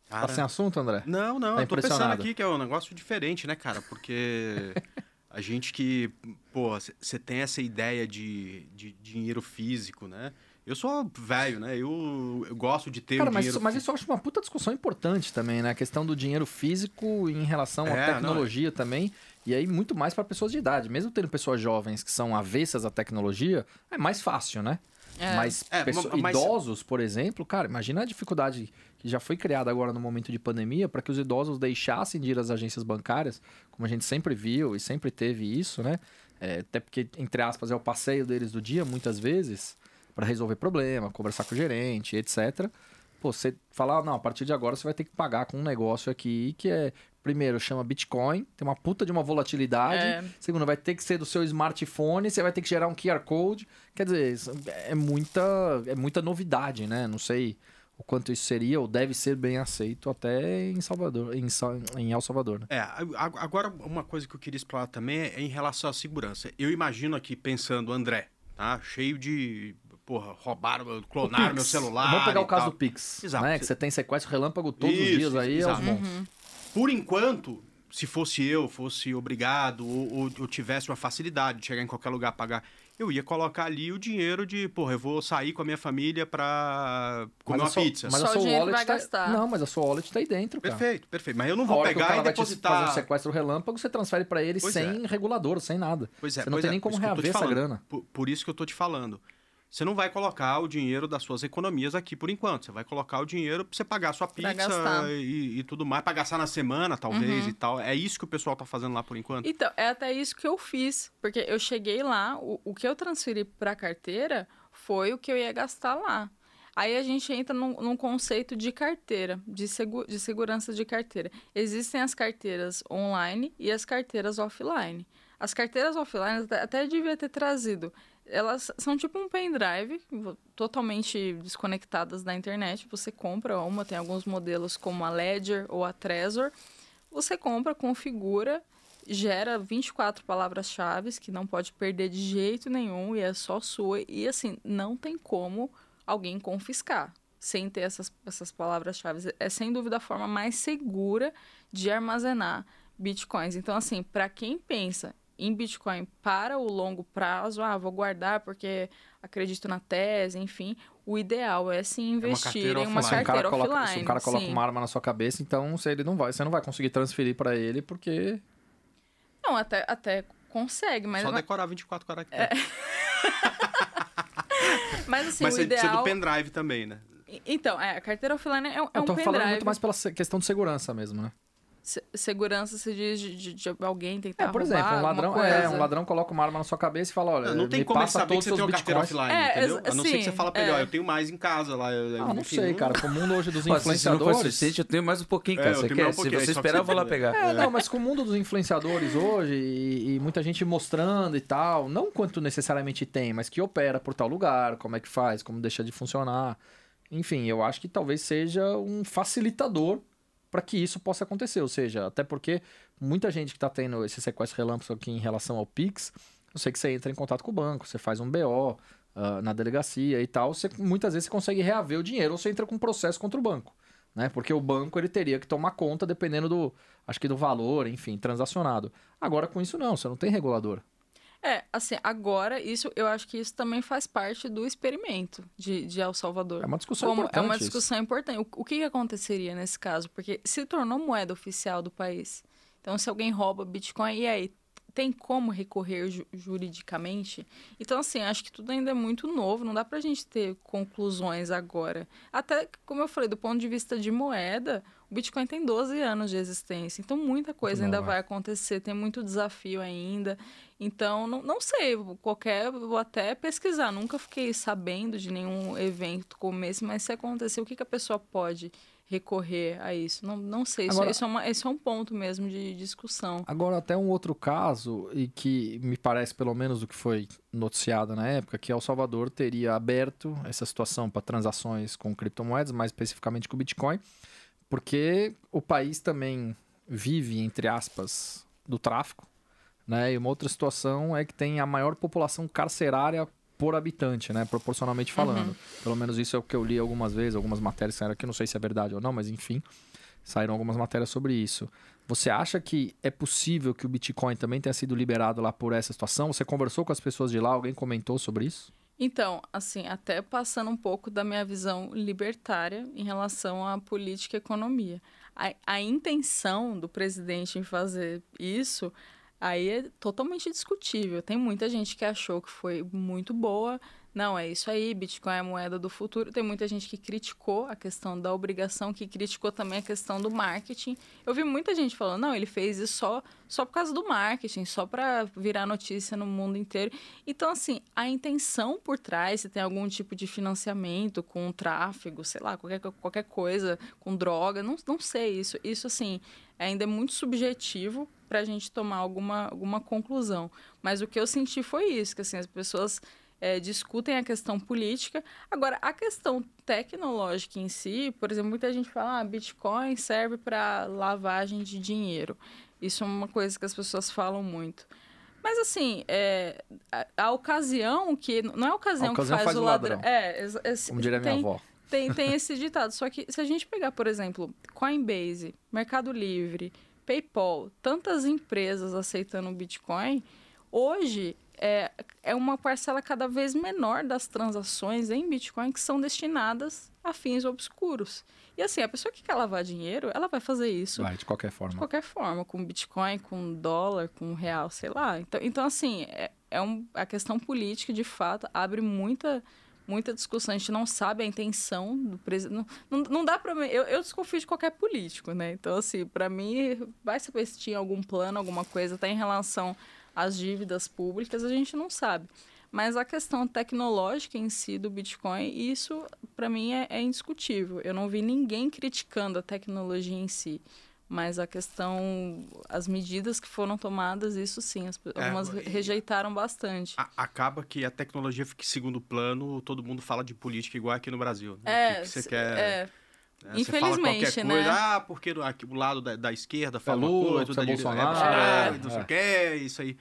Cara, Tá sem assunto, André? Não, não, Tá eu tô pensando aqui que é um negócio diferente, né, cara? Porque a gente que, pô, você tem essa ideia de, de dinheiro físico, né? Eu sou velho, né? Eu, eu gosto de ter Cara, o mas, dinheiro isso, mas isso eu acho uma puta discussão importante também, né? A questão do dinheiro físico em relação à É, não, tecnologia também. E aí, muito mais para pessoas de idade. Mesmo tendo pessoas jovens que são avessas à tecnologia, é mais fácil, né? É. Mas, É, mas- idosos, por exemplo, cara, imagina a dificuldade que já foi criada agora no momento de pandemia para que os idosos deixassem de ir às agências bancárias, como a gente sempre viu para resolver problema, conversar com o gerente, etc. Pô, você falar, não, a partir de agora você vai ter que pagar com um negócio aqui que é, primeiro, chama Bitcoin, tem uma puta de uma volatilidade. É. Segundo, vai ter que ser do seu smartphone, você vai ter que gerar um QR Code. Quer dizer, é muita, é muita novidade, né? Não sei o quanto isso seria ou deve ser bem aceito até em Salvador, em, em El Salvador, né? É, agora uma coisa que eu queria explorar também é em relação à segurança. Eu imagino aqui, pensando, André, tá? Cheio de, porra, roubaram, clonaram meu celular Vamos pegar o caso tal. do Pix, Exato. né? Que você tem sequestro relâmpago todos os Isso, dias aí exato. aos montes. Por enquanto, se fosse eu, fosse obrigado, ou, ou eu tivesse uma facilidade de chegar em qualquer lugar pagar, eu ia colocar ali o dinheiro de, porra, eu vou sair com a minha família pra comer a uma sua- pizza. Mas Só a o sua dinheiro wallet vai tá... gastar. Não, mas a sua wallet tá aí dentro, cara. Perfeito, perfeito. Mas eu não vou pegar e depositar. fazer um sequestro relâmpago, você transfere pra ele Pois sem regulador, sem nada. Pois é, você não pois tem é, nem como reaver essa grana. Por, por isso que eu tô te falando. Você não vai colocar o dinheiro das suas economias aqui por enquanto. Você vai colocar o dinheiro pra você pagar a sua pizza e, e tudo mais, pra gastar na semana, talvez, e tal. É isso que o pessoal tá fazendo lá por enquanto. Então, é até isso que eu fiz. Porque eu cheguei lá, o, o que eu transferi pra carteira foi o que eu ia gastar lá. Aí a gente entra num, num conceito de carteira, de, segu- de segurança de carteira. Existem as carteiras online e as carteiras offline. As carteiras offline, até, até devia ter trazido. Elas são tipo um pendrive, totalmente desconectadas da internet. Você compra uma, tem alguns modelos como a Ledger ou a Trezor. Você compra, configura, gera 24 palavras-chave que não pode perder de jeito nenhum e é só sua. E assim, não tem como alguém confiscar sem ter essas, essas palavras-chave. É sem dúvida a forma mais segura de armazenar bitcoins. Então, assim, para quem pensa em Bitcoin para o longo prazo, ah, vou guardar porque acredito na tese, enfim, o ideal é se investir carteira em uma Mas se um carteira cara coloca, offline. se um cara coloca sim. uma arma na sua cabeça, então você, ele não vai, você não vai conseguir transferir pra ele porque Não, até, até consegue, mas, Só decorar 24 caracteres. mas assim, Mas o você precisa ideal... do pendrive também, né? Então, é, a carteira offline é, um- é Eu um tô falando pendrive. muito mais pela se- questão de segurança mesmo, né? Se- Segurança se diz de, de- de alguém tentar É, por roubar exemplo, um ladrão, coisa. é, um ladrão coloca uma arma na sua cabeça e fala, olha, Não tem me como saber que todos você os tem uma seus carteira offline, É, entendeu? A não ser que sim, você fala pra ele, é. ó, eu tenho mais em casa lá. eu- Ah, não enfim, sei, cara. Com o mundo hoje dos Pô, se não influenciadores... suficiente, eu tenho mais um pouquinho, É, cara. eu você quer? um Se você que esperar, eu vou lá tem- pegar. É, não, mas com o mundo dos influenciadores hoje e, e muita gente mostrando e tal, não quanto necessariamente tem, mas que opera por tal lugar, como é que faz, como deixa de funcionar. Enfim, eu acho que talvez seja um facilitador para que isso possa acontecer. Ou seja, até porque muita gente que está tendo esse sequestro relâmpago aqui em relação ao Pix, eu sei que você entra em contato com o banco, você faz um BO ah, na delegacia e tal, você, muitas vezes você consegue reaver o dinheiro ou você entra com um processo contra o banco. Né? Porque o banco ele teria que tomar conta dependendo do, acho que do valor, enfim, transacionado. Agora com isso não, você não tem regulador. É, assim, agora, isso, eu acho que isso também faz parte do experimento de, de El Salvador. É uma discussão Como- importante. é uma isso. discussão importante. O, o que que aconteceria nesse caso? Porque se tornou moeda oficial do país. Então, se alguém rouba Bitcoin, e aí? Tem como recorrer ju- juridicamente? Então, assim, acho que tudo ainda é muito novo, não dá pra gente ter conclusões agora. Até, como eu falei, do ponto de vista de moeda, o Bitcoin tem 12 anos de existência, então muita coisa ainda vai acontecer, tem muito desafio ainda. Então, não, não sei, qualquer, vou até pesquisar, nunca fiquei sabendo de nenhum evento como esse, mas se acontecer, o que, que a pessoa pode recorrer a isso? Não, não sei, isso, Agora- isso, é uma, isso é um ponto mesmo de discussão. Agora, até um outro caso, e que me parece, pelo menos, o que foi noticiado na época, que El Salvador teria aberto essa situação para transações com criptomoedas, mais especificamente com Bitcoin, porque o país também vive, entre aspas, do tráfico, né? E uma outra situação é que tem a maior população carcerária por habitante, né? Proporcionalmente falando. Pelo menos isso é o que eu li algumas vezes, algumas matérias saíram aqui, não sei se é verdade ou não, mas enfim, saíram algumas matérias sobre isso. Você acha que é possível que o Bitcoin também tenha sido liberado lá por essa situação? Você conversou com as pessoas de lá? Alguém comentou sobre isso? Então, assim, até passando um pouco da minha visão libertária em relação à política e economia. A, a intenção do presidente em fazer isso aí é totalmente discutível. Tem muita gente que achou que foi muito boa. Não, é isso aí, Bitcoin é a moeda do futuro. Tem muita gente que criticou a questão da obrigação, que criticou também a questão do marketing. Eu vi muita gente falando, não, ele fez isso só, só por causa do marketing, só para virar notícia no mundo inteiro. Então, assim, a intenção por trás, se tem algum tipo de financiamento com tráfego, sei lá, qualquer, qualquer coisa, com droga, não, não sei. Isso, isso, assim, ainda é muito subjetivo para a gente tomar alguma, alguma conclusão. Mas o que eu senti foi isso, que assim, as pessoas é, discutem a questão política. Agora, a questão tecnológica em si, por exemplo, muita gente fala, ah, Bitcoin serve para lavagem de dinheiro. Isso é uma coisa que as pessoas falam muito. Mas assim, é, a, a ocasião que. Não é a ocasião, A ocasião que faz faz, o ladrão. ladrão. É, ex- ex- Como diria minha tem, avó. Tem, tem esse ditado. Só que se a gente pegar, por exemplo, Coinbase, Mercado Livre, PayPal, tantas empresas aceitando o Bitcoin, hoje é, é uma parcela cada vez menor das transações em Bitcoin que são destinadas a fins obscuros. E assim, a pessoa que quer lavar dinheiro, ela vai fazer isso Vai, de qualquer de forma. qualquer forma, com Bitcoin, com dólar, com real, sei lá. Então, então assim, é, é um, a questão política, de fato, abre muita muita discussão. A gente não sabe a intenção do presidente. Não, não, dá mim. Eu, eu desconfio de qualquer político, né? Então, assim, pra mim, vai saber se tinha algum plano, alguma coisa, até em relação às dívidas públicas, a gente não sabe. Mas a questão tecnológica em si do Bitcoin, isso para mim é, é indiscutível. Eu não vi ninguém criticando a tecnologia em si. Mas a questão, as medidas que foram tomadas, isso sim, as, É, algumas re- rejeitaram bastante. A- acaba que a tecnologia fica em segundo plano, todo mundo fala de política igual aqui no Brasil. Né? É, o que, que você quer. é, né? Você fala infelizmente, qualquer né? coisa, ah, porque aqui, o lado da, da esquerda coisa, você da é direita Bolsonaro, Bolsonaro, é, não sei é. o que, isso aí.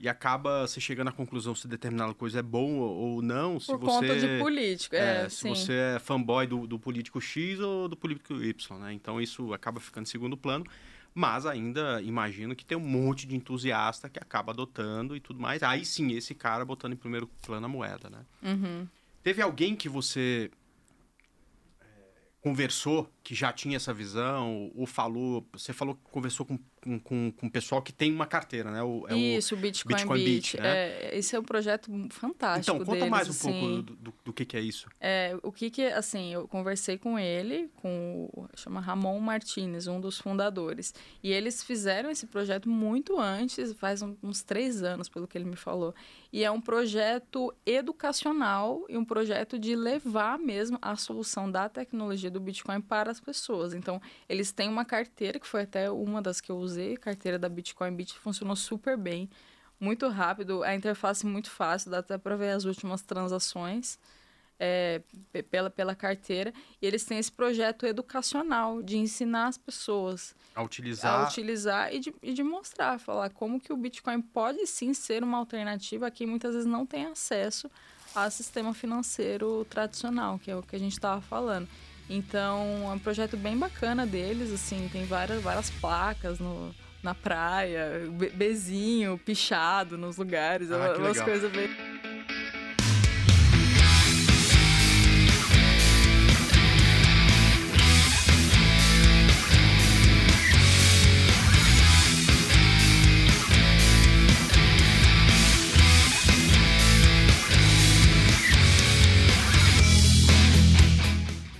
E acaba você chegando à conclusão se determinada coisa é bom ou ou não, se por você... conta de político. É, É, se sim. você é fanboy do, do político X ou do político Y, né? Então isso acaba ficando em segundo plano. Mas ainda imagino que tem um monte de entusiasta que acaba adotando e tudo mais. Aí sim, esse cara botando em primeiro plano a moeda, né? Uhum. Teve alguém que você é, conversou que já tinha essa visão, ou falou. Você falou que conversou com, com, com, com o pessoal que tem uma carteira, né? O, é Isso, o Bitcoin, Bitcoin Beach. Beach, né? É, esse é um projeto fantástico. Então, conta deles, mais um assim. pouco do, do, do que, que é isso. É, o que que, assim, eu conversei com ele, com o, chama Ramon Martinez, um dos fundadores. E eles fizeram esse projeto muito antes, faz um- uns três anos, pelo que ele me falou. E é um projeto educacional e um projeto de levar mesmo a solução da tecnologia do Bitcoin para as pessoas. Então, eles têm uma carteira, que foi até uma das que eu usei, carteira da Bitcoin Beach, funcionou super bem, muito rápido, a interface muito fácil, dá até para ver as últimas transações é, pe- pela, pela carteira. E eles têm esse projeto educacional de ensinar as pessoas A a utilizar. utilizar e de, e de mostrar, falar como que o Bitcoin pode sim ser uma alternativa a quem muitas vezes não tem acesso ao sistema financeiro tradicional, que é o que a gente estava falando. Então, é um projeto bem bacana deles, assim, tem várias, várias placas no, na praia, be- bezinho, pichado nos lugares, Ah, é umas coisas bem...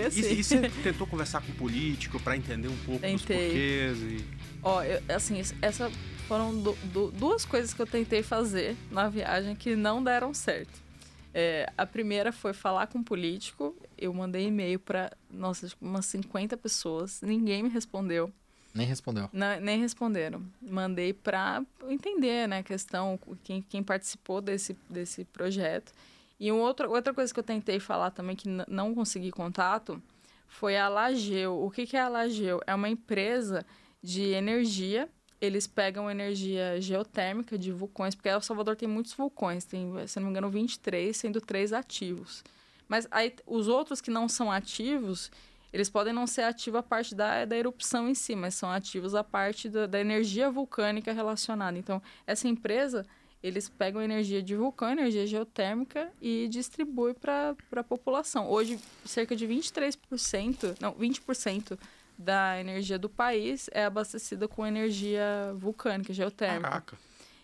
assim. e você tentou conversar com o político para entender um pouco dos Tentei. porquês e. Ó, eu- assim, essa foram du- du- duas coisas que eu tentei fazer na viagem que não deram certo. É, a primeira foi falar com um político. Eu mandei e-mail para, nossa, umas 50 pessoas. Ninguém me respondeu. Nem respondeu. Não- nem responderam. Mandei para entender, né, a questão, quem, quem participou desse, desse projeto. E um outro, outra coisa que eu tentei falar também, que não consegui contato, foi a Lageu. O que, que é a Lageu? É uma empresa de energia. Eles pegam energia geotérmica de vulcões, porque El Salvador tem muitos vulcões, tem, se não me engano, 23, sendo três ativos. Mas aí, os outros que não são ativos, eles podem não ser ativos a parte da, da erupção em si, mas são ativos a parte da, da energia vulcânica relacionada. Então, essa empresa, eles pegam energia de vulcão, energia geotérmica e distribuem para a população. Hoje, cerca de 23%, não, 20% da energia do país é abastecida com energia vulcânica, geotérmica. Caraca.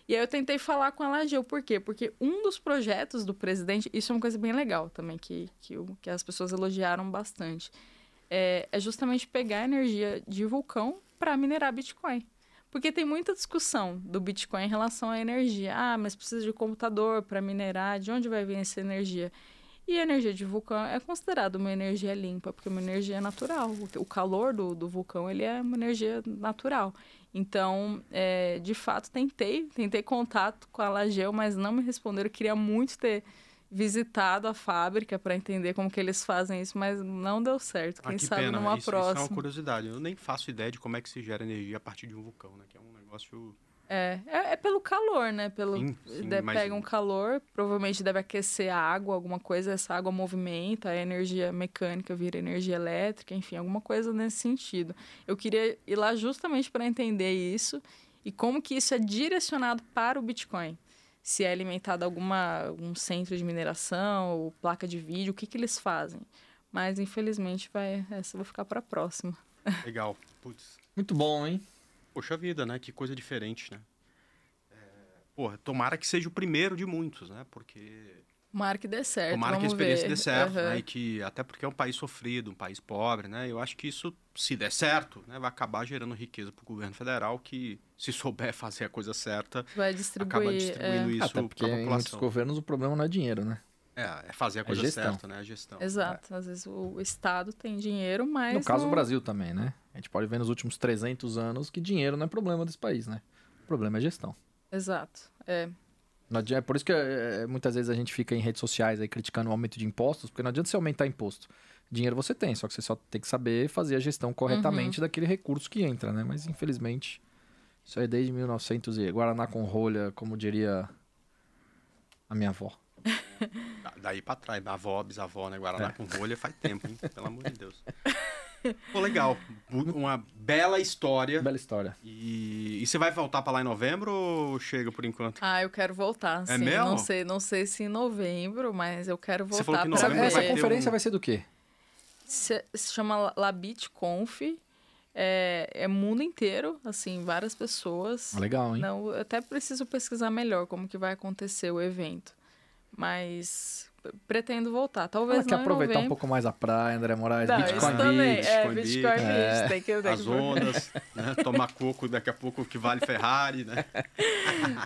E aí eu tentei falar com a Lageu, por quê? Porque um dos projetos do presidente, isso é uma coisa bem legal também, que, que, que as pessoas elogiaram bastante, é, é justamente pegar energia de vulcão para minerar Bitcoin. Porque tem muita discussão do Bitcoin em relação à energia. Ah, mas precisa de computador para minerar, de onde vai vir essa energia? E a energia de vulcão é considerada uma energia limpa, porque é uma energia natural. O- calor do, do vulcão ele é uma energia natural. Então, é, de fato, tentei, tentei contato com a Lageu, mas não me responderam. Eu queria muito ter visitado a fábrica para entender como que eles fazem isso, mas não deu certo. Ah, Quem que sabe pena. numa isso, isso é uma próxima. curiosidade. Eu nem faço ideia de como é que se gera energia a partir de um vulcão, né? Que é um negócio. É, é, é pelo calor, né? Pelo, Sim, sim, de- mas- pega um calor, provavelmente deve aquecer a água, alguma coisa, essa água movimenta, a energia mecânica vira energia elétrica, enfim, alguma coisa nesse sentido. Eu queria ir lá justamente para entender isso e como que isso é direcionado para o Bitcoin. Se é alimentado alguma algum centro de mineração ou placa de vídeo, o que que eles fazem? Mas infelizmente vai, essa vou ficar para a próxima. Legal. Putz. Muito bom, hein? Poxa vida, né? Que coisa diferente, né? É, Porra, tomara que seja o primeiro de muitos, né? Porque. Tomara que dê certo. Tomara que a experiência ver. dê certo, Aham. né? E que, até porque é um país sofrido, um país pobre, né? Eu acho que isso, se der certo, né, vai acabar gerando riqueza para o governo federal, que, se souber fazer a coisa certa, Vai distribuir. acaba distribuindo é. isso Até porque para a em muitos população. governos o problema não é dinheiro, né? É, é fazer a É coisa gestão. certa, né? A gestão. Exato. Às vezes o Estado tem dinheiro, mas. No caso não... do Brasil também, né? A gente pode ver nos últimos 300 anos que dinheiro não é problema desse país, né? O problema é gestão. Exato. É. É por isso que é, muitas vezes a gente fica em redes sociais aí criticando o aumento de impostos, porque não adianta você aumentar imposto. Dinheiro você tem, só que você só tem que saber fazer a gestão corretamente daquele recurso que entra, né? Mas infelizmente, isso aí é desde 1900 e Guaraná com rolha, como diria a minha avó. Da- Daí pra trás, da avó, bisavó, né? Guaraná É. com rolha faz tempo, hein? Pelo amor de Deus. Pô, legal. Uma bela história. Bela história. E, e você vai voltar pra lá em novembro ou chega por enquanto? Ah, eu quero voltar. É sim. mesmo? Não sei, não sei se em novembro, mas eu quero Você falou voltar que pra novembro ver. Essa conferência um- vai ser do quê? Se, se chama LabitConf. É, é mundo inteiro, assim, várias pessoas. Ah, Legal, hein? Não, eu até preciso pesquisar melhor como que vai acontecer o evento. Mas pretendo voltar. Talvez Ela quer em aproveitar um pouco mais a praia, André Moraes, Não, Bitcoin isso também. Beach. é, Bitcoin Bitcoin Beach. Beach. É. Tem que, tem As que ondas, né? Tomar coco daqui a pouco que vale Ferrari, né?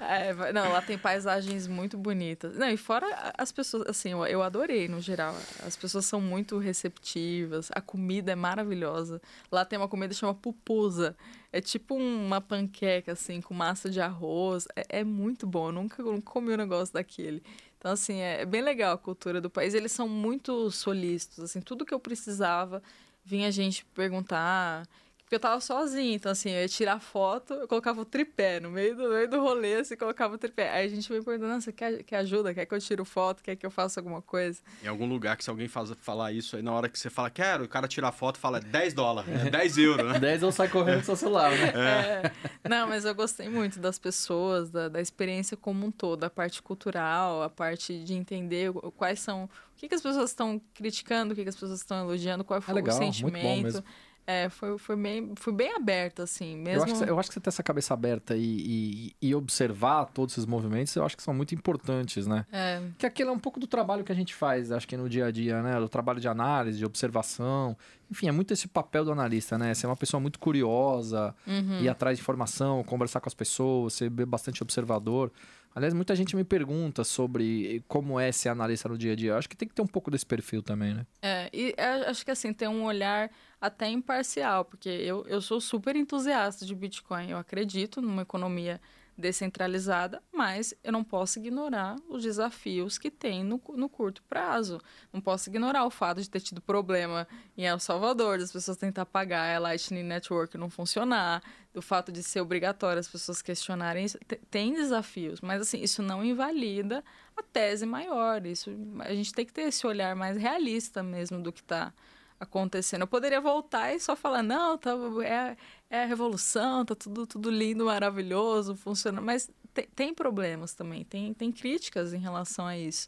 É, não, lá tem paisagens muito bonitas. Não, e fora as pessoas, assim, eu, eu adorei no geral. As pessoas são muito receptivas, a comida é maravilhosa. Lá tem uma comida que chama pupusa. É tipo uma panqueca, assim, com massa de arroz. É, é muito bom. Eu nunca, nunca comi um negócio daquele. Então, assim, é, é bem legal a cultura do país. Eles são muito solícitos, assim, tudo que eu precisava, vinha gente perguntar. Porque eu tava sozinha, então assim, eu ia tirar foto, eu colocava o tripé no meio do, no meio do rolê, assim, colocava o tripé. Aí a gente perguntando, "Não, você quer, quer ajuda? Quer que eu tire foto? Quer que eu faça alguma coisa? Em algum lugar que se alguém faz, falar isso aí, na hora que você fala, quero, o cara tirar foto, fala 10 dólares, né? 10 euros, né? 10 ou sai correndo com seu celular, né? É. Não, mas eu gostei muito das pessoas, da, da experiência como um todo, a parte cultural, a parte de entender o- quais são. O que, que as pessoas estão criticando, o que, que as pessoas estão elogiando, qual foi É legal, o muito bom sentimento. É, foi, foi bem, fui bem aberta, assim, mesmo. Eu, acho que, você- eu acho que você ter essa cabeça aberta e, e- e observar todos esses movimentos, eu acho que são muito importantes, né? É, Que aquilo é um pouco do trabalho que a gente faz, acho que no dia a dia, né? Do trabalho de análise, de observação. Enfim, é muito esse papel do analista, né? Ser uma pessoa muito curiosa, uhum. ir atrás de informação, conversar com as pessoas, ser bastante observador. Aliás, muita gente me pergunta sobre como é ser analista no dia a dia. Eu acho que tem que ter um pouco desse perfil também, né? É, e é, acho que assim, tem um olhar até imparcial, porque eu, eu sou super entusiasta de Bitcoin. Eu acredito numa economia descentralizada, mas eu não posso ignorar os desafios que tem no, no curto prazo. Não posso ignorar o fato de ter tido problema em El Salvador, das pessoas tentar pagar a Lightning Network não funcionar, do fato de ser obrigatório as pessoas questionarem isso. Te- Tem desafios, mas assim, isso não invalida a tese maior. Isso, a gente tem que ter esse olhar mais realista mesmo do que está acontecendo. Eu poderia voltar e só falar, não, tá, é, é a revolução, tá tudo, tudo lindo, maravilhoso, funciona. Mas te- tem problemas também, tem, tem críticas em relação a isso.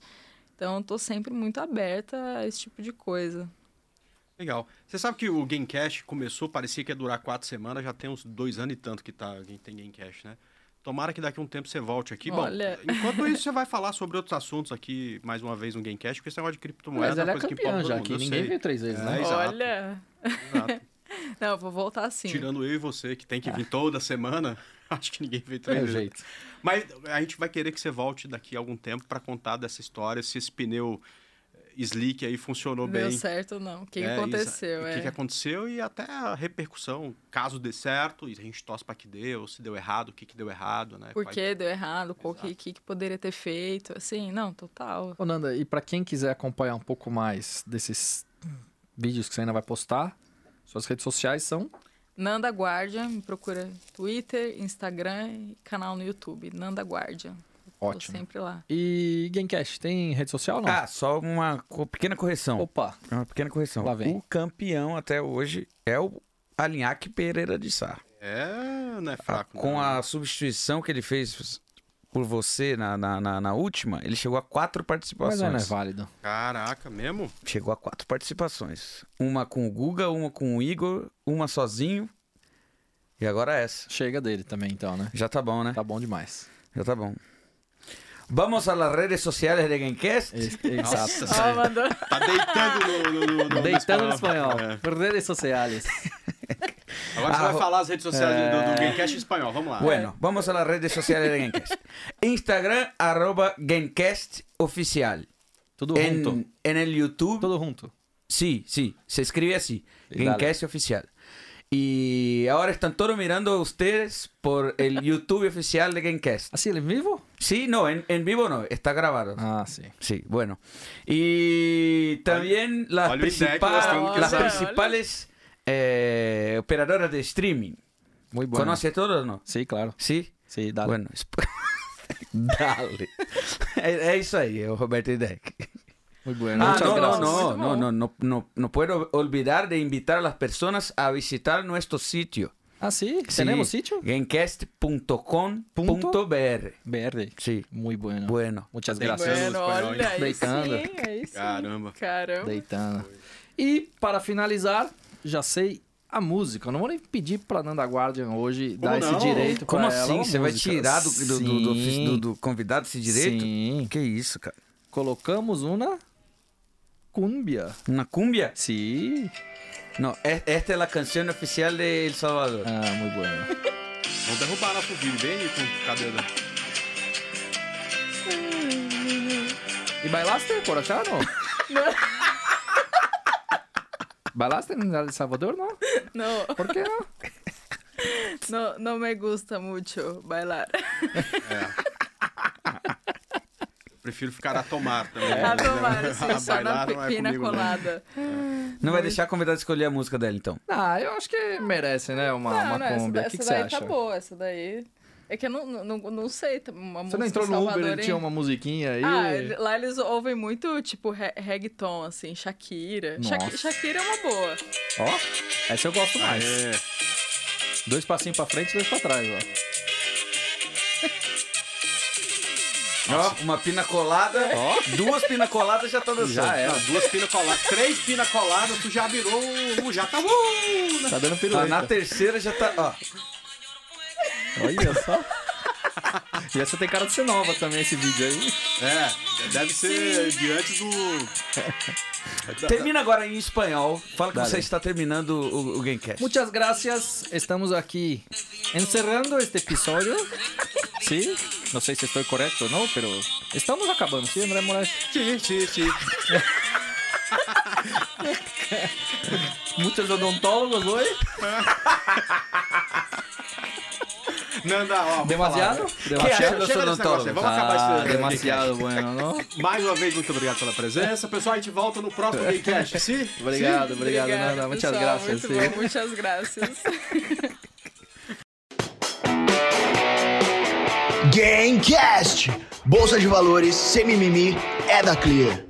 Então, tô sempre muito aberta a esse tipo de coisa. Legal. Você sabe que o Gamecast começou, parecia que ia durar quatro semanas, já tem uns dois anos e tanto que tá, tem Gamecast, né? Tomara que daqui a um tempo você volte aqui. Olha. Bom, enquanto isso, você vai falar sobre outros assuntos aqui, mais uma vez, no Gamecast, porque esse negócio de criptomoeda Mas é uma é coisa que campeã importa já eu Ninguém sei. veio três vezes, É, né? exato. Olha, Exato. não, eu vou voltar sim. Tirando eu e você, que tem que vir toda semana, acho que ninguém veio três É vezes. jeito. Mas a gente vai querer que você volte daqui a algum tempo para contar dessa história, se esse pneu slick aí funcionou Deu bem. certo ou não? O que, que É, aconteceu? isso- O é. que, que aconteceu e até a repercussão, caso dê certo, e a gente torce para que deu, se deu errado, o que, que deu errado, né? Por Quais- que deu errado? O que, que, que poderia ter feito? Assim, não, total. Ô, Nanda, e pra quem quiser acompanhar um pouco mais desses vídeos que você ainda vai postar, suas redes sociais são Nanda Guardian, me procura Twitter, Instagram e canal no YouTube. Nanda Guardian. Tô ótimo. sempre lá. E Gamecast, tem rede social ou não? Ah, só uma co- pequena correção. Opa, Uma pequena correção. Lá vem. O campeão até hoje é o Alinhaque Pereira de Sá. É, não é Ah, fraco. Com a substituição que ele fez por você na, na, na, na última, ele chegou a quatro mas participações. não é válido. Caraca, mesmo? Chegou a quatro participações. Uma com o Guga, uma com o Igor, uma sozinho. E agora essa. Chega dele também, então, né? Já tá bom, né? Tá bom demais. Já tá bom. Vamos a las redes sociales de Gamecast. Ex- Exato. Ó, mandou. Tá deitando no, no, no- no Deitando no espanhol. É. Redes sociais. Agora você Ah, vai falar as redes sociais do, É. do Gamecast em espanhol, vamos lá. Bueno, vamos a las redes sociales de Gamecast. Instagram, arroba Gamecast Oficial. Tudo junto. En, en el YouTube, Tudo junto. sí, sí, se escribe así, Y Gamecast Oficial. Y ahora están todos mirando a ustedes por el YouTube oficial de Gamecast. Assim, ele é vivo? Sí, no, en, en vivo no, está grabado. Ah, sim. Sí, bueno. Y también las, principal- principales eh, operadoras de streaming. Muito bom. ¿Conoce todos o no? Sim, claro. Sí. Sim, dá. Bueno, dale. É isso aí, Roberto Deck. Muito bueno. Ah, Muchas no, no, gracias. no, no, no, no, no, no puedo olvidar de invitar a las personas a visitar nuestro sitio. Ah? Sí, Tenemos sitio? Gamecast.com.br. BR. Sí, Muito bueno. bueno. Muchas gracias. bueno. Olha, aí Deitando. sim, aí sim. Caramba. Caramba. Deitando. E, para finalizar, já sei a música. Eu não vou nem pedir pra Nanda Guardian hoje dar não? esse direito Como pra ela. assim? Você vai música. tirar do, do, do- do convidado esse direito? Sim. Que isso, cara? Colocamos uma cumbia. Una cumbia? Sim. No, e- esta es la canción oficial de El Salvador. Ah, muito bom. Vamos derrubar com o cabelo. ¿Y bailaste por allá, no? ¿Bailaste en El Salvador, no? No, ¿Por qué no? no, no me gusta mucho bailar. Prefiro ficar a tomar também. A tomar, A assim, só na não é comigo, não. colada. Não vai deixar a convidada escolher a música dela, então. Ah, eu acho que merece, né? Uma, uma não, essa, cumbia. da- O que, que essa você daí acha? tá boa, essa daí. É que eu não, não, não sei, uma Você não entrou no Uber e tinha uma musiquinha aí? Ah, lá eles ouvem muito, tipo, re- reggaeton, assim, Shakira. Shak-. Shakira é uma boa. Ó, essa eu gosto mais. É. Dois passinhos pra frente, dois pra trás, ó. Ó, uma pina colada. Duas pina coladas já tá dançando. Já era. Não, duas pina coladas, três pina coladas, tu já virou, um- já tá bom. Tá dando pirueta. na terceira já tá. Ó. Olha só. E essa tem cara de ser nova também, esse vídeo aí. É, deve ser de antes do... Termina agora em espanhol. Fala que Dale. você está terminando o, o Gamecast. Muchas gracias. Estamos aquí encerrando este episodio. Sí, no sé si estoy correcto, ¿no? Pero estamos acabando, ¿sí, André Moraes? Sim, sim, sim. Muchos odontólogos Nanda, ó, Demasiado? Que acha Chega, desse negócio aí, vamos acabar Ah, esse demasiado bueno, ¿no? Mais uma vez, muito obrigado pela presença. Pessoal, a gente volta no próximo Gamecast, sim? Obrigado, obrigado, Obrigada, pessoal, gracias. Muito bom, muchas gracias. Gamecast. Bolsa de valores sem mimimi é da Clear.